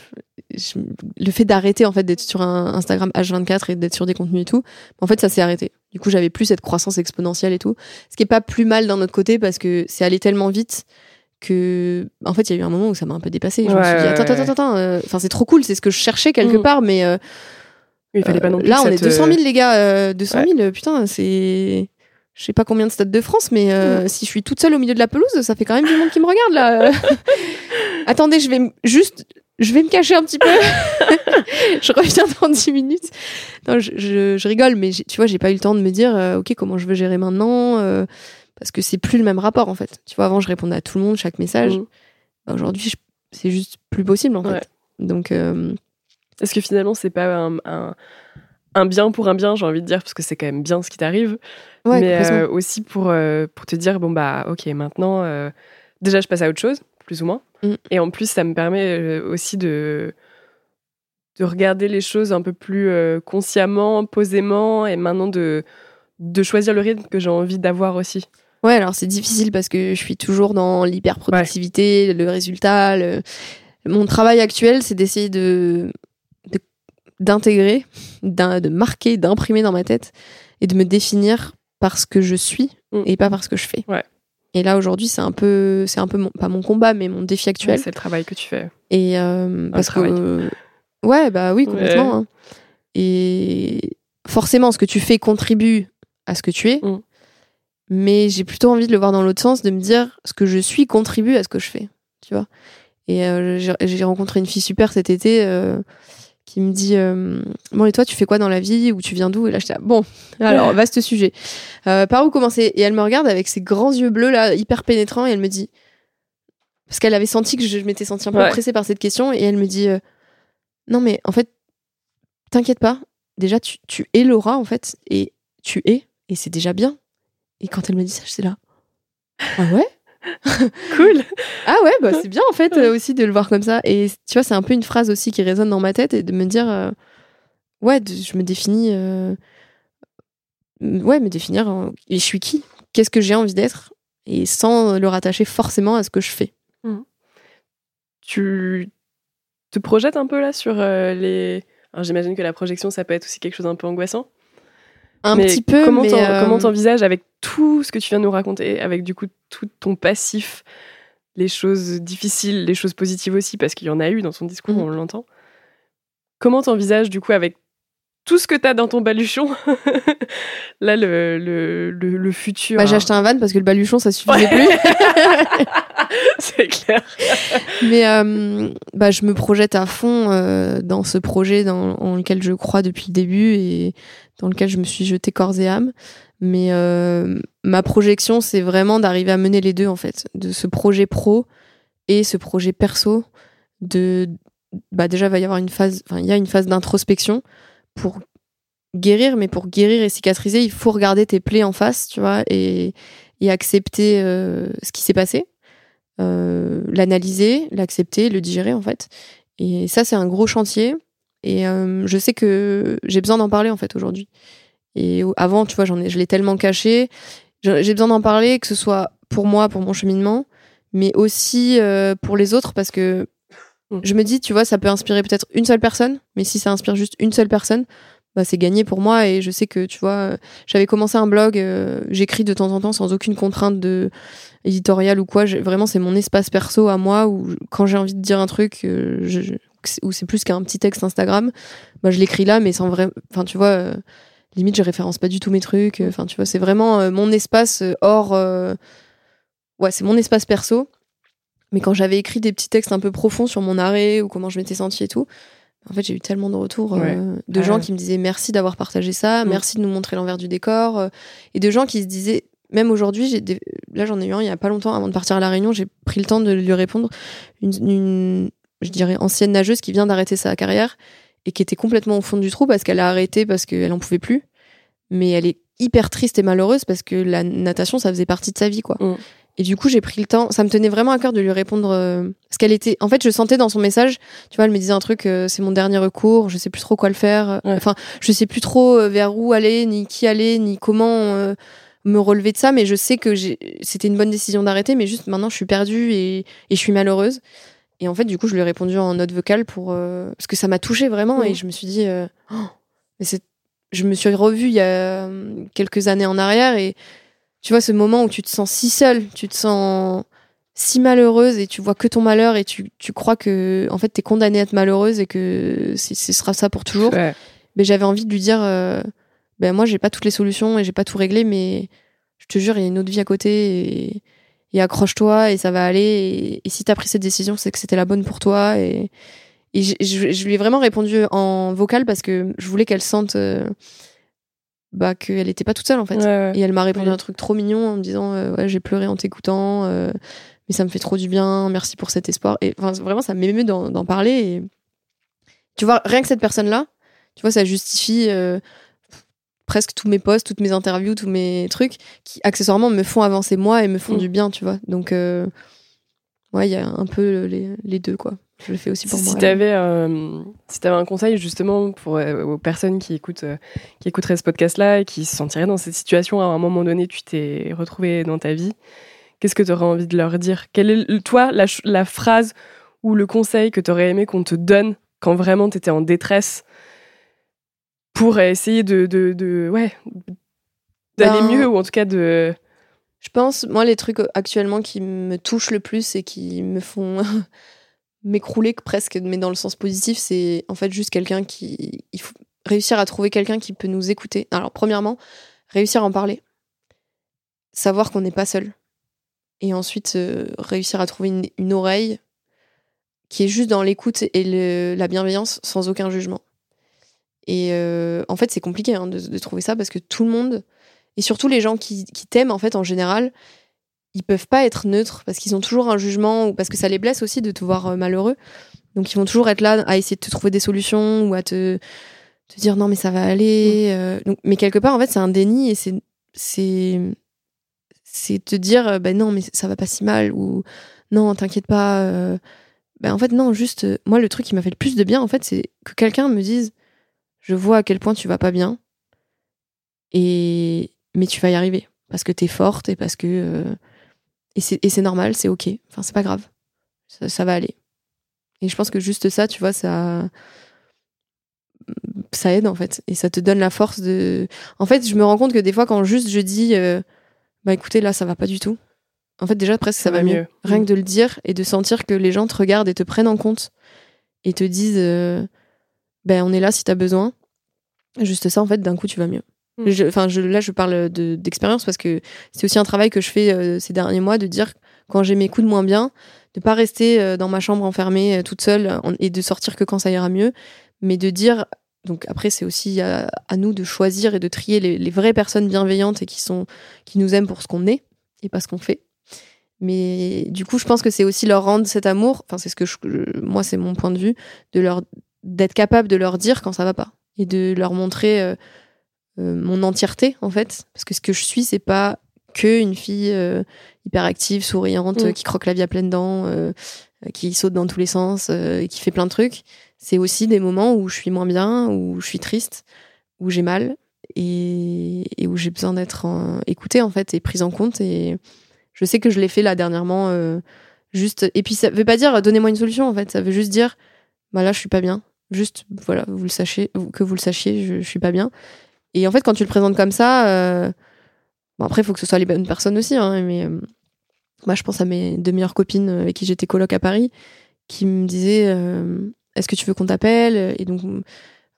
je- le fait d'arrêter en fait d'être sur un Instagram H24 et d'être sur des contenus et tout, en fait, ça s'est arrêté. Du coup, j'avais plus cette croissance exponentielle et tout. Ce qui est pas plus mal d'un autre côté parce que c'est allé tellement vite que en fait il y a eu un moment où ça m'a un peu dépassé je me suis dit attends attends attends attends euh, enfin c'est trop cool c'est ce que je cherchais quelque Mm. part mais euh, Il fallait pas non euh, plus Là, on est te- 200 000, les gars. euh, 200 000, euh, putain, c'est. Je sais pas combien de stades de France, mais euh, si je suis toute seule au milieu de la pelouse, ça fait quand même du monde qui me regarde, là. [LAUGHS] Attendez, je vais juste. Je vais me cacher un petit peu. [LAUGHS] je reviens dans 10 minutes. Non, je, je- je rigole, mais tu vois, j'ai pas eu le temps de me dire, euh, OK, comment je veux gérer maintenant euh, Parce que c'est plus le même rapport, en fait. Tu vois, avant, je répondais à tout le monde, chaque message. Mm. Bah, Aujourd'hui, c'est juste plus possible, en Ouais. fait. Donc, euh, Est-ce que finalement, c'est pas un, un, un bien pour un bien, j'ai envie de dire, parce que c'est quand même bien ce qui t'arrive, ouais, mais euh, aussi pour, pour te dire, bon, bah, ok, maintenant, déjà, je passe à autre chose, plus ou moins. Mm. Et en plus, ça me permet euh, aussi de, de regarder les choses un peu plus euh, consciemment, posément, et maintenant de, de choisir le rythme que j'ai envie d'avoir aussi. Ouais, alors c'est difficile parce que je suis toujours dans l'hyperproductivité, le résultat. le- Mon travail actuel, c'est d'essayer de d'intégrer, d'in- de, marquer, d'imprimer dans ma tête et de me définir par ce que je suis Mm. et pas par ce que je fais. Ouais. Et là aujourd'hui, c'est un peu, c'est un peu mon- pas mon combat, mais mon défi actuel. C'est le travail que tu fais. Et euh, parce que ouais, bah oui, complètement. Ouais. hein. Et forcément, ce que tu fais contribue à ce que tu es. Mm. Mais j'ai plutôt envie de le voir dans l'autre sens, de me dire ce que je suis contribue à ce que je fais. Tu vois. Et euh, j'ai j'ai rencontré une fille super cet été euh, qui me dit euh, bon et toi tu fais quoi dans la vie? Ou tu viens d'où? Et là j'étais là, bon [LAUGHS] alors vaste sujet. Euh, par où commencer? Et elle me regarde avec ses grands yeux bleus là hyper pénétrants et elle me dit parce qu'elle avait senti que je, je m'étais sentie un peu Ouais. oppressée par cette question et elle me dit euh, non mais en fait t'inquiète pas. Déjà tu, tu es Laura en fait et tu es et c'est déjà bien. Et quand elle me dit ça j'étais là. Ah ouais? [LAUGHS] Cool. ah ouais, bah c'est bien en fait euh, aussi de le voir comme ça. Et tu vois, c'est un peu une phrase aussi qui résonne dans ma tête et de me dire, euh, ouais, de- je me définis, euh, ouais, me définir, en- et je suis qui? Qu'est-ce que j'ai envie d'être? Et sans le rattacher forcément à ce que je fais. Tu te projettes un peu là sur euh, les. J'imagine que la projection, ça peut être aussi quelque chose d'un peu angoissant. Un Mais petit peu, comment mais t'en- euh, comment t'envisages avec tout ce que tu viens de nous raconter, avec du coup tout ton passif, les choses difficiles, les choses positives aussi, parce qu'il y en a eu dans ton discours, Mhm. on l'entend. Comment t'envisages du coup avec tout ce que t'as dans ton baluchon, [LAUGHS] là le, le, le, le futur bah, j'ai hein. acheté un van parce que le baluchon ça suffisait plus. [LAUGHS] [LAUGHS] C'est clair. Mais euh, bah, je me projette à fond euh, dans ce projet dans, lequel je crois depuis le début et dans lequel je me suis jetée corps et âme. Mais euh, ma projection, c'est vraiment d'arriver à mener les deux, en fait. De ce projet pro et ce projet perso. De, bah, déjà, il y a une phase d'introspection pour guérir, mais pour guérir et cicatriser, il faut regarder tes plaies en face, tu vois, et, accepter ce qui s'est passé euh, l'analyser, l'accepter, le digérer en fait. Et ça, c'est un gros chantier. Et euh, je sais que j'ai besoin d'en parler en fait aujourd'hui. Et avant, tu vois, j'en ai, je l'ai tellement caché. J'ai besoin d'en parler, que ce soit pour moi, pour mon cheminement, mais aussi euh, pour les autres, parce que Mm. je me dis, tu vois, ça peut inspirer peut-être une seule personne, mais si ça inspire juste une seule personne, bah, c'est gagné pour moi. Et je sais que, tu vois, j'avais commencé un blog, euh, j'écris de temps en temps sans aucune contrainte de éditoriale ou quoi. Vraiment, c'est mon espace perso à moi où quand j'ai envie de dire un truc, euh, je, ou c'est plus qu'un petit texte Instagram, bah, je l'écris là, mais sans vrai. Enfin, tu vois, euh, limite, je référence pas du tout mes trucs. Enfin, tu vois, c'est vraiment euh, mon espace euh, hors. euh, Ouais, c'est mon espace perso. Mais quand j'avais écrit des petits textes un peu profonds sur mon arrêt ou comment je m'étais sentie et tout, en fait, j'ai eu tellement de retours euh, Ouais. de Ah gens qui me disaient merci d'avoir partagé ça, Mm. merci de nous montrer l'envers du décor, euh, et de gens qui se disaient, même aujourd'hui, j'ai des- là j'en ai eu un il y a pas longtemps avant de partir à la Réunion, j'ai pris le temps de lui répondre, une, une, je dirais ancienne nageuse qui vient d'arrêter sa carrière et qui était complètement au fond du trou parce qu'elle a arrêté parce qu'elle en pouvait plus, mais elle est hyper triste et malheureuse parce que la natation ça faisait partie de sa vie quoi. Mm. Et du coup, j'ai pris le temps. Ça me tenait vraiment à cœur de lui répondre. euh, parce qu'elle était. En fait, je sentais dans son message, tu vois, elle me disait un truc, euh, c'est mon dernier recours, je sais plus trop quoi le faire. euh, Ouais. Enfin, je sais plus trop vers où aller, ni qui aller, ni comment euh, me relever de ça. Mais je sais que c'était une bonne décision d'arrêter. Mais juste maintenant, je suis perdue et, et je suis malheureuse. Et en fait, du coup, je lui ai répondu en note vocale pour. euh, parce que ça m'a touchée vraiment. Mhm. Et je me suis dit. euh, Oh, mais c'est. Je me suis revue il y a euh, quelques années en arrière et tu vois ce moment où tu te sens si seule, tu te sens si malheureuse et tu vois que ton malheur et tu, tu crois que en fait t'es condamnée à être malheureuse et que ce sera ça pour toujours. Ouais. Mais j'avais envie de lui dire euh, ben moi j'ai pas toutes les solutions et j'ai pas tout réglé mais je te jure il y a une autre vie à côté et, et accroche-toi et ça va aller et, et si t'as pris cette décision c'est que c'était la bonne pour toi et, et je, je- je lui ai vraiment répondu en vocal parce que je voulais qu'elle sente euh, bah, qu'elle était pas toute seule en fait. Ouais, ouais. Et elle m'a répondu un truc trop mignon en me disant euh, ouais j'ai pleuré en t'écoutant euh, mais ça me fait trop du bien merci pour cet espoir et vraiment ça m'émeut d'en d'en parler et tu vois rien que cette personne là tu vois ça justifie presque tous mes posts toutes mes interviews tous mes trucs qui accessoirement me font avancer moi et me font Mm. du bien tu vois. Donc euh, ouais il y a un peu les, les deux quoi. Je le fais aussi pour si moi. tu avais si t'avais un conseil justement pour euh, aux personnes qui écoutent euh, qui écouteraient ce podcast là et qui se sentiraient dans cette situation à un moment donné tu t'es retrouvé dans ta vie qu'est-ce que tu aurais envie de leur dire? Quelle est toi la, la phrase ou le conseil que tu aurais aimé qu'on te donne quand vraiment tu étais en détresse? Pour essayer de, de, de- ouais d'aller Ben, mieux ou en tout cas de Je pense, moi, les trucs actuellement qui me touchent le plus et qui me font [LAUGHS] m'écrouler presque, mais dans le sens positif, c'est en fait juste quelqu'un qui. Il faut réussir à trouver quelqu'un qui peut nous écouter. Alors, premièrement, réussir à en parler. Savoir qu'on n'est pas seul. Et ensuite, euh, réussir à trouver une, une oreille qui est juste dans l'écoute et le- la bienveillance sans aucun jugement. Et euh, en fait, c'est compliqué hein, de, de trouver ça parce que tout le monde, et surtout les gens qui, qui t'aiment, en fait, en général, ils peuvent pas être neutres parce qu'ils ont toujours un jugement ou parce que ça les blesse aussi de te voir euh, malheureux. Donc ils vont toujours être là à essayer de te trouver des solutions ou à te, te dire non mais ça va aller. euh, donc, mais quelque part en fait c'est un déni et c'est c'est c'est te dire euh, ben non mais ça va pas si mal ou non t'inquiète pas. euh, ben en fait non juste euh, moi le truc qui m'a fait le plus de bien en fait c'est que quelqu'un me dise je vois à quel point tu vas pas bien. Et mais tu vas y arriver. Parce que t'es forte et parce que euh, et c'est normal c'est ok. Enfin c'est pas grave. Ça, ça va aller. Et je pense que juste ça tu vois ça ça aide en fait. Et ça te donne la force de en fait je me rends compte que des fois quand juste je dis euh, bah écoutez là ça va pas du tout. En fait déjà presque ça, va mieux, rien Mm. que de le dire et de sentir que les gens te regardent et te prennent en compte et te disent euh, ben on est là si t'as besoin juste ça en fait d'un coup tu vas mieux. Mm. Je- enfin je, là je parle de- d'expérience parce que c'est aussi un travail que je fais euh, ces derniers mois de dire quand j'ai mes coups de moins bien de pas rester euh, dans ma chambre enfermée euh, toute seule en- et de sortir que quand ça ira mieux mais de dire donc après c'est aussi à, à nous de choisir et de trier les, les vraies personnes bienveillantes et qui sont qui nous aiment pour ce qu'on est et pas ce qu'on fait. Mais du coup je pense que c'est aussi leur rendre cet amour enfin c'est ce que je- moi c'est mon point de vue de leur d'être capable de leur dire quand ça va pas et de leur montrer euh, euh, mon entièreté en fait parce que ce que je suis c'est pas que une fille euh, hyperactive souriante Mm. qui croque la vie à pleines dents euh, qui saute dans tous les sens et qui fait plein de trucs c'est aussi des moments où je suis moins bien où je suis triste où j'ai mal et, et où j'ai besoin d'être en- écoutée en fait et prise en compte. Et je sais que je l'ai fait là dernièrement. juste et puis ça veut pas dire donnez-moi une solution en fait. Ça veut juste dire bah là je suis pas bien. Juste voilà vous le sachez que vous le sachiez je, je suis pas bien. Et en fait quand tu le présentes comme ça, euh, bon après il faut que ce soit les bonnes personnes aussi. Hein, mais euh, moi je pense à mes deux meilleures copines avec qui j'étais coloc à Paris qui me disaient euh, est-ce que tu veux qu'on t'appelle? Et donc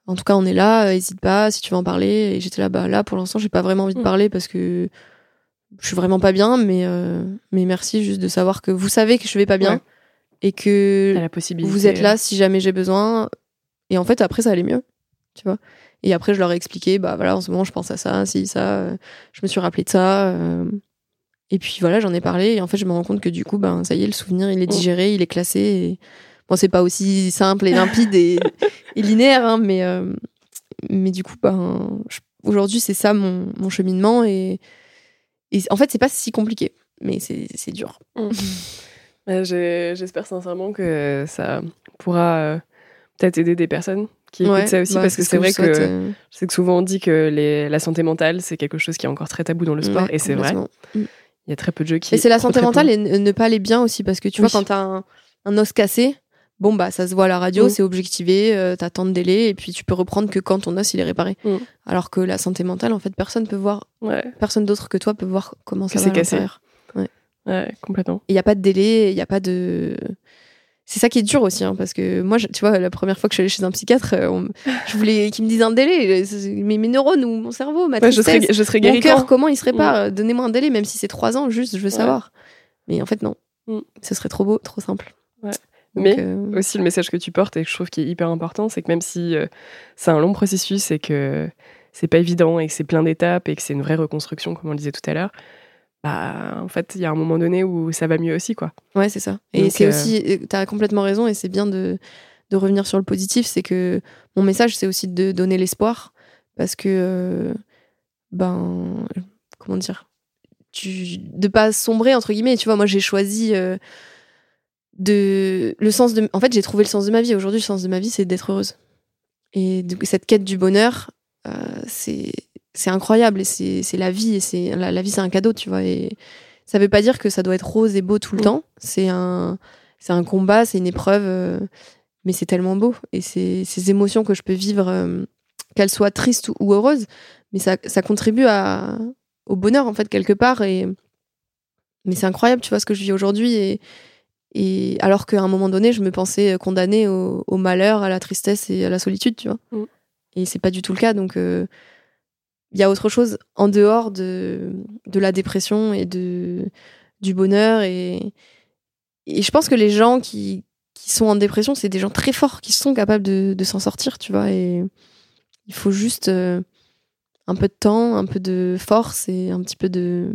en tout cas, on est là, euh, hésite pas si tu veux en parler. Et j'étais là, bah là, pour l'instant, j'ai pas vraiment envie de Mm. parler parce que je suis vraiment pas bien, mais, euh, mais merci juste de savoir que vous savez que je vais pas bien Ouais. et que vous êtes là si jamais j'ai besoin. Et en fait, après, ça allait mieux, tu vois. Et après, je leur ai expliqué, bah voilà, en ce moment, je pense à ça, si, ça, euh, je me suis rappelé de ça. euh, et puis voilà, j'en ai parlé. Et en fait, je me rends compte que du coup, ben, ça y est, le souvenir, il est Mm. digéré, il est classé. Et... Bon, c'est pas aussi simple et limpide et, [LAUGHS] et linéaire, hein, mais, euh, mais du coup, ben, je- aujourd'hui, c'est ça mon, mon cheminement. Et, et en fait, c'est pas si compliqué, mais c'est c'est dur. [LAUGHS] J'ai- J'espère sincèrement que ça pourra peut-être aider des personnes qui écoutent Ouais, ça aussi, bah, parce que ce c'est vrai souhaite, que euh, je sais que souvent on dit que les, la santé mentale, c'est quelque chose qui est encore très tabou dans le sport, ouais, et c'est vrai. complètement. Il y a très peu de jeux qui. Et c'est la santé mentale et ne pas aller bien aussi, parce que tu Oui. vois, quand t'as un, un os cassé, bon, bah, ça se voit à la radio, Mm. c'est objectivé, euh, t'as tant de délai, et puis tu peux reprendre que quand ton os il est réparé. Mm. Alors que la santé mentale, en fait, personne peut voir, Ouais, personne d'autre que toi peut voir comment Que ça va à ouais, complètement. Il n'y a pas de délai, il n'y a pas de. C'est ça qui est dur aussi, hein, parce que moi, je- tu vois, la première fois que je suis allée chez un psychiatre, euh, on- je voulais qu'il me dise un délai. euh, Mais mes neurones ou mon cerveau, ma Ouais, je serais, je serais mon cœur, comment il se répare Euh, Donnez-moi un délai, même si c'est trois ans, juste, je veux Ouais. savoir. Mais en fait, non. Mm. Ce serait trop beau, trop simple. Ouais. Donc, Mais euh, aussi le message que tu portes et que je trouve qui est hyper important, c'est que même si euh, c'est un long processus et que c'est pas évident et que c'est plein d'étapes et que c'est une vraie reconstruction, comme on le disait tout à l'heure, bah en fait il y a un moment donné où ça va mieux aussi quoi. Ouais, c'est ça. Et c'est euh, aussi, tu as complètement raison, et c'est bien de, de revenir sur le positif. C'est que mon message, c'est aussi de donner l'espoir, parce que, euh, ben, comment dire, tu, de pas sombrer, entre guillemets. Tu vois, moi, j'ai choisi euh, de. Le sens de. En fait, j'ai trouvé le sens de ma vie. Aujourd'hui, le sens de ma vie, c'est d'être heureuse. Et cette quête du bonheur, euh, c'est c'est incroyable, et c'est la vie, et c'est la, la vie, c'est un cadeau, tu vois. Et ça veut pas dire que ça doit être rose et beau tout le Mm. temps. C'est un, c'est un combat, c'est une épreuve, euh, mais c'est tellement beau. Et c'est ces émotions que je peux vivre, euh, qu'elles soient tristes ou, ou heureuses, mais ça, ça contribue à, au bonheur, en fait, quelque part. Et, mais c'est incroyable, tu vois, ce que je vis aujourd'hui. Et, et alors qu'à un moment donné, je me pensais condamnée au, au malheur, à la tristesse et à la solitude, tu vois. Mm. Et c'est pas du tout le cas. Donc, euh, il y a autre chose en dehors de, de la dépression et de, du bonheur. Et, et je pense que les gens qui, qui sont en dépression, c'est des gens très forts qui sont capables de, de s'en sortir, tu vois. Et il faut juste euh, un peu de temps, un peu de force et un petit peu de.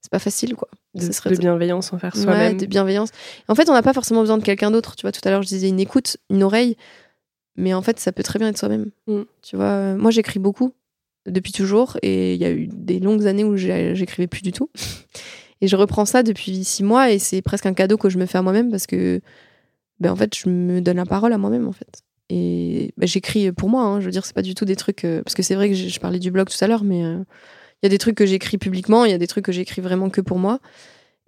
C'est pas facile, quoi. De, serait de bienveillance envers Ouais, soi-même. de bienveillance. En fait, on n'a pas forcément besoin de quelqu'un d'autre. Tu vois, tout à l'heure, je disais une écoute, une oreille. Mais en fait, ça peut très bien être soi-même. Mm. Tu vois, moi, j'écris beaucoup depuis toujours. Et il y a eu des longues années où j'écrivais plus du tout. [LAUGHS] Et je reprends ça depuis six mois. Et c'est presque un cadeau que je me fais à moi-même parce que, ben, en fait, je me donne la parole à moi-même, en fait. Et ben, j'écris pour moi. hein. Je veux dire, c'est pas du tout des trucs. euh, parce que c'est vrai que je parlais du blog tout à l'heure, mais euh, il y a des trucs que j'écris publiquement. Il y a des trucs que j'écris vraiment que pour moi.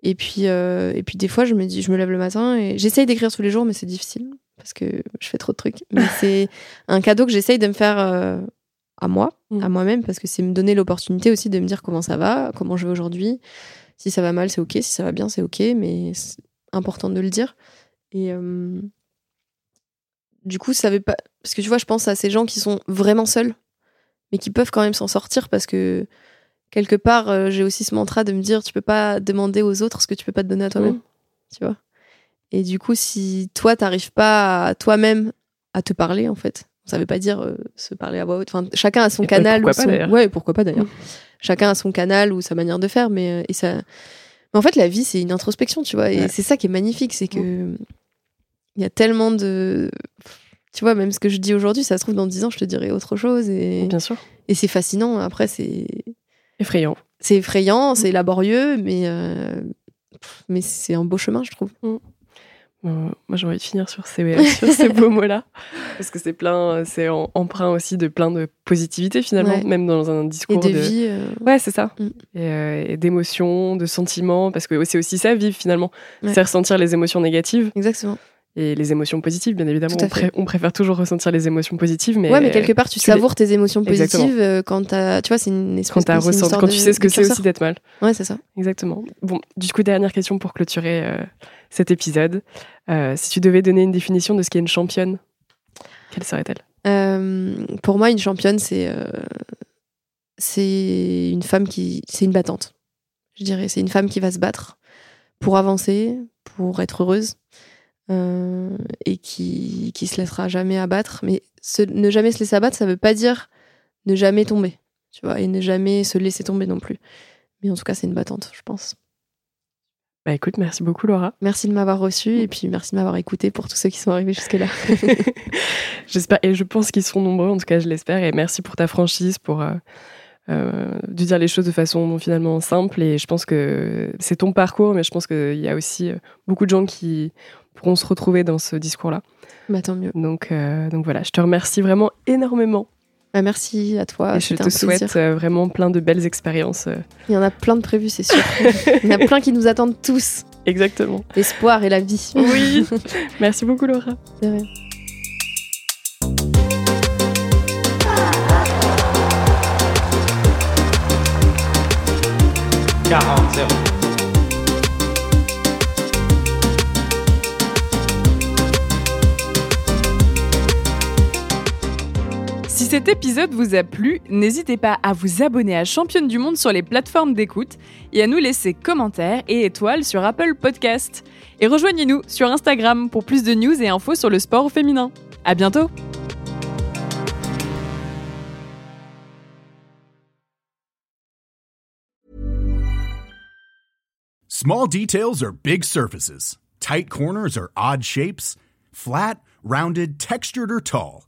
Et puis, euh, et puis des fois, je me dis, je me lève le matin et j'essaye d'écrire tous les jours, mais c'est difficile parce que je fais trop de trucs. Mais [LAUGHS] c'est un cadeau que j'essaye de me faire euh, à moi, Mm. à moi-même, parce que c'est me donner l'opportunité aussi de me dire comment ça va, comment je vais aujourd'hui. Si ça va mal, c'est ok. Si ça va bien, c'est ok. Mais c'est important de le dire. Et euh, du coup, ça veut pas. Parce que tu vois, je pense à ces gens qui sont vraiment seuls, mais qui peuvent quand même s'en sortir parce que quelque part, euh, j'ai aussi ce mantra de me dire tu peux pas demander aux autres ce que tu peux pas te donner à toi-même. Mm. Tu vois Et du coup, si toi, t'arrives pas à toi-même à te parler, en fait, ça veut pas dire euh, se parler à voix haute. Enfin, chacun a son Et canal. pourquoi ou pas, son-. Ouais, pourquoi pas d'ailleurs. Mm. Chacun a son canal ou sa manière de faire, mais euh, et ça. Mais en fait, la vie, c'est une introspection, tu vois. Et c'est ça qui est magnifique, c'est que il y a tellement de. Tu vois, même ce que je dis aujourd'hui, ça se trouve dans 10 ans, je te dirai autre chose. Et, Bien sûr. et c'est fascinant. Après, c'est Effrayant. c'est effrayant, c'est laborieux, mais, euh, mais c'est un beau chemin, je trouve. Euh, moi, j'ai envie de finir sur ces, [LAUGHS] sur ces beaux mots-là. Parce que c'est plein, c'est empreint aussi de plein de positivité finalement, Ouais. même dans un Et discours de de. vie. euh, Ouais, c'est ça. Mm. Et, euh, et d'émotions, de sentiments, parce que c'est aussi ça, vivre finalement. Ouais. C'est ressentir les émotions négatives Exactement. Et les émotions positives, bien évidemment. On, pré- on préfère toujours ressentir les émotions positives, mais, ouais, mais quelque part, tu, tu les- savoures tes émotions positives euh, quand t'as. Tu vois, c'est une espèce quand, c'est une quand de- tu sais ce que c'est aussi d'être mal. Ouais, c'est ça. Exactement. Bon, du coup, dernière question pour clôturer euh, cet épisode. Euh, si tu devais donner une définition de ce qu'est une championne, quelle serait-elle? Euh, pour moi, une championne, c'est c'est une femme qui, c'est une battante. Je dirais, c'est une femme qui va se battre pour avancer, pour être heureuse, et qui qui se laissera jamais abattre. Mais se- ne jamais se laisser abattre, ça veut pas dire ne jamais tomber, tu vois, et ne jamais se laisser tomber non plus. Mais en tout cas, c'est une battante, je pense. Bah écoute, merci beaucoup Laura. Merci de m'avoir reçu et puis merci de m'avoir écouté pour tous ceux qui sont arrivés jusque-là. [LAUGHS] J'espère et je pense qu'ils seront nombreux, en tout cas je l'espère. Et merci pour ta franchise, pour euh, euh, de dire les choses de façon finalement simple. Et je pense que c'est ton parcours, mais je pense qu'il y a aussi euh, beaucoup de gens qui pourront se retrouver dans ce discours-là. bah, tant mieux. Donc, euh, donc voilà, je te remercie vraiment énormément. Bah, merci à toi. et je te souhaite euh, vraiment plein de belles expériences. euh. Il y en a plein de prévus, c'est sûr. Il y en a plein qui nous attendent tous. Exactement. L'espoir et la vie. Oui. [LAUGHS] merci beaucoup Laura. C'est vrai. Cet épisode vous a plu, n'hésitez pas à vous abonner à Championne du Monde sur les plateformes d'écoute et à nous laisser commentaires et étoiles sur Apple Podcast. Et rejoignez-nous sur Instagram pour plus de news et infos sur le sport féminin. À bientôt! Small details are big surfaces. Tight corners are odd shapes. Flat, rounded, textured, or tall.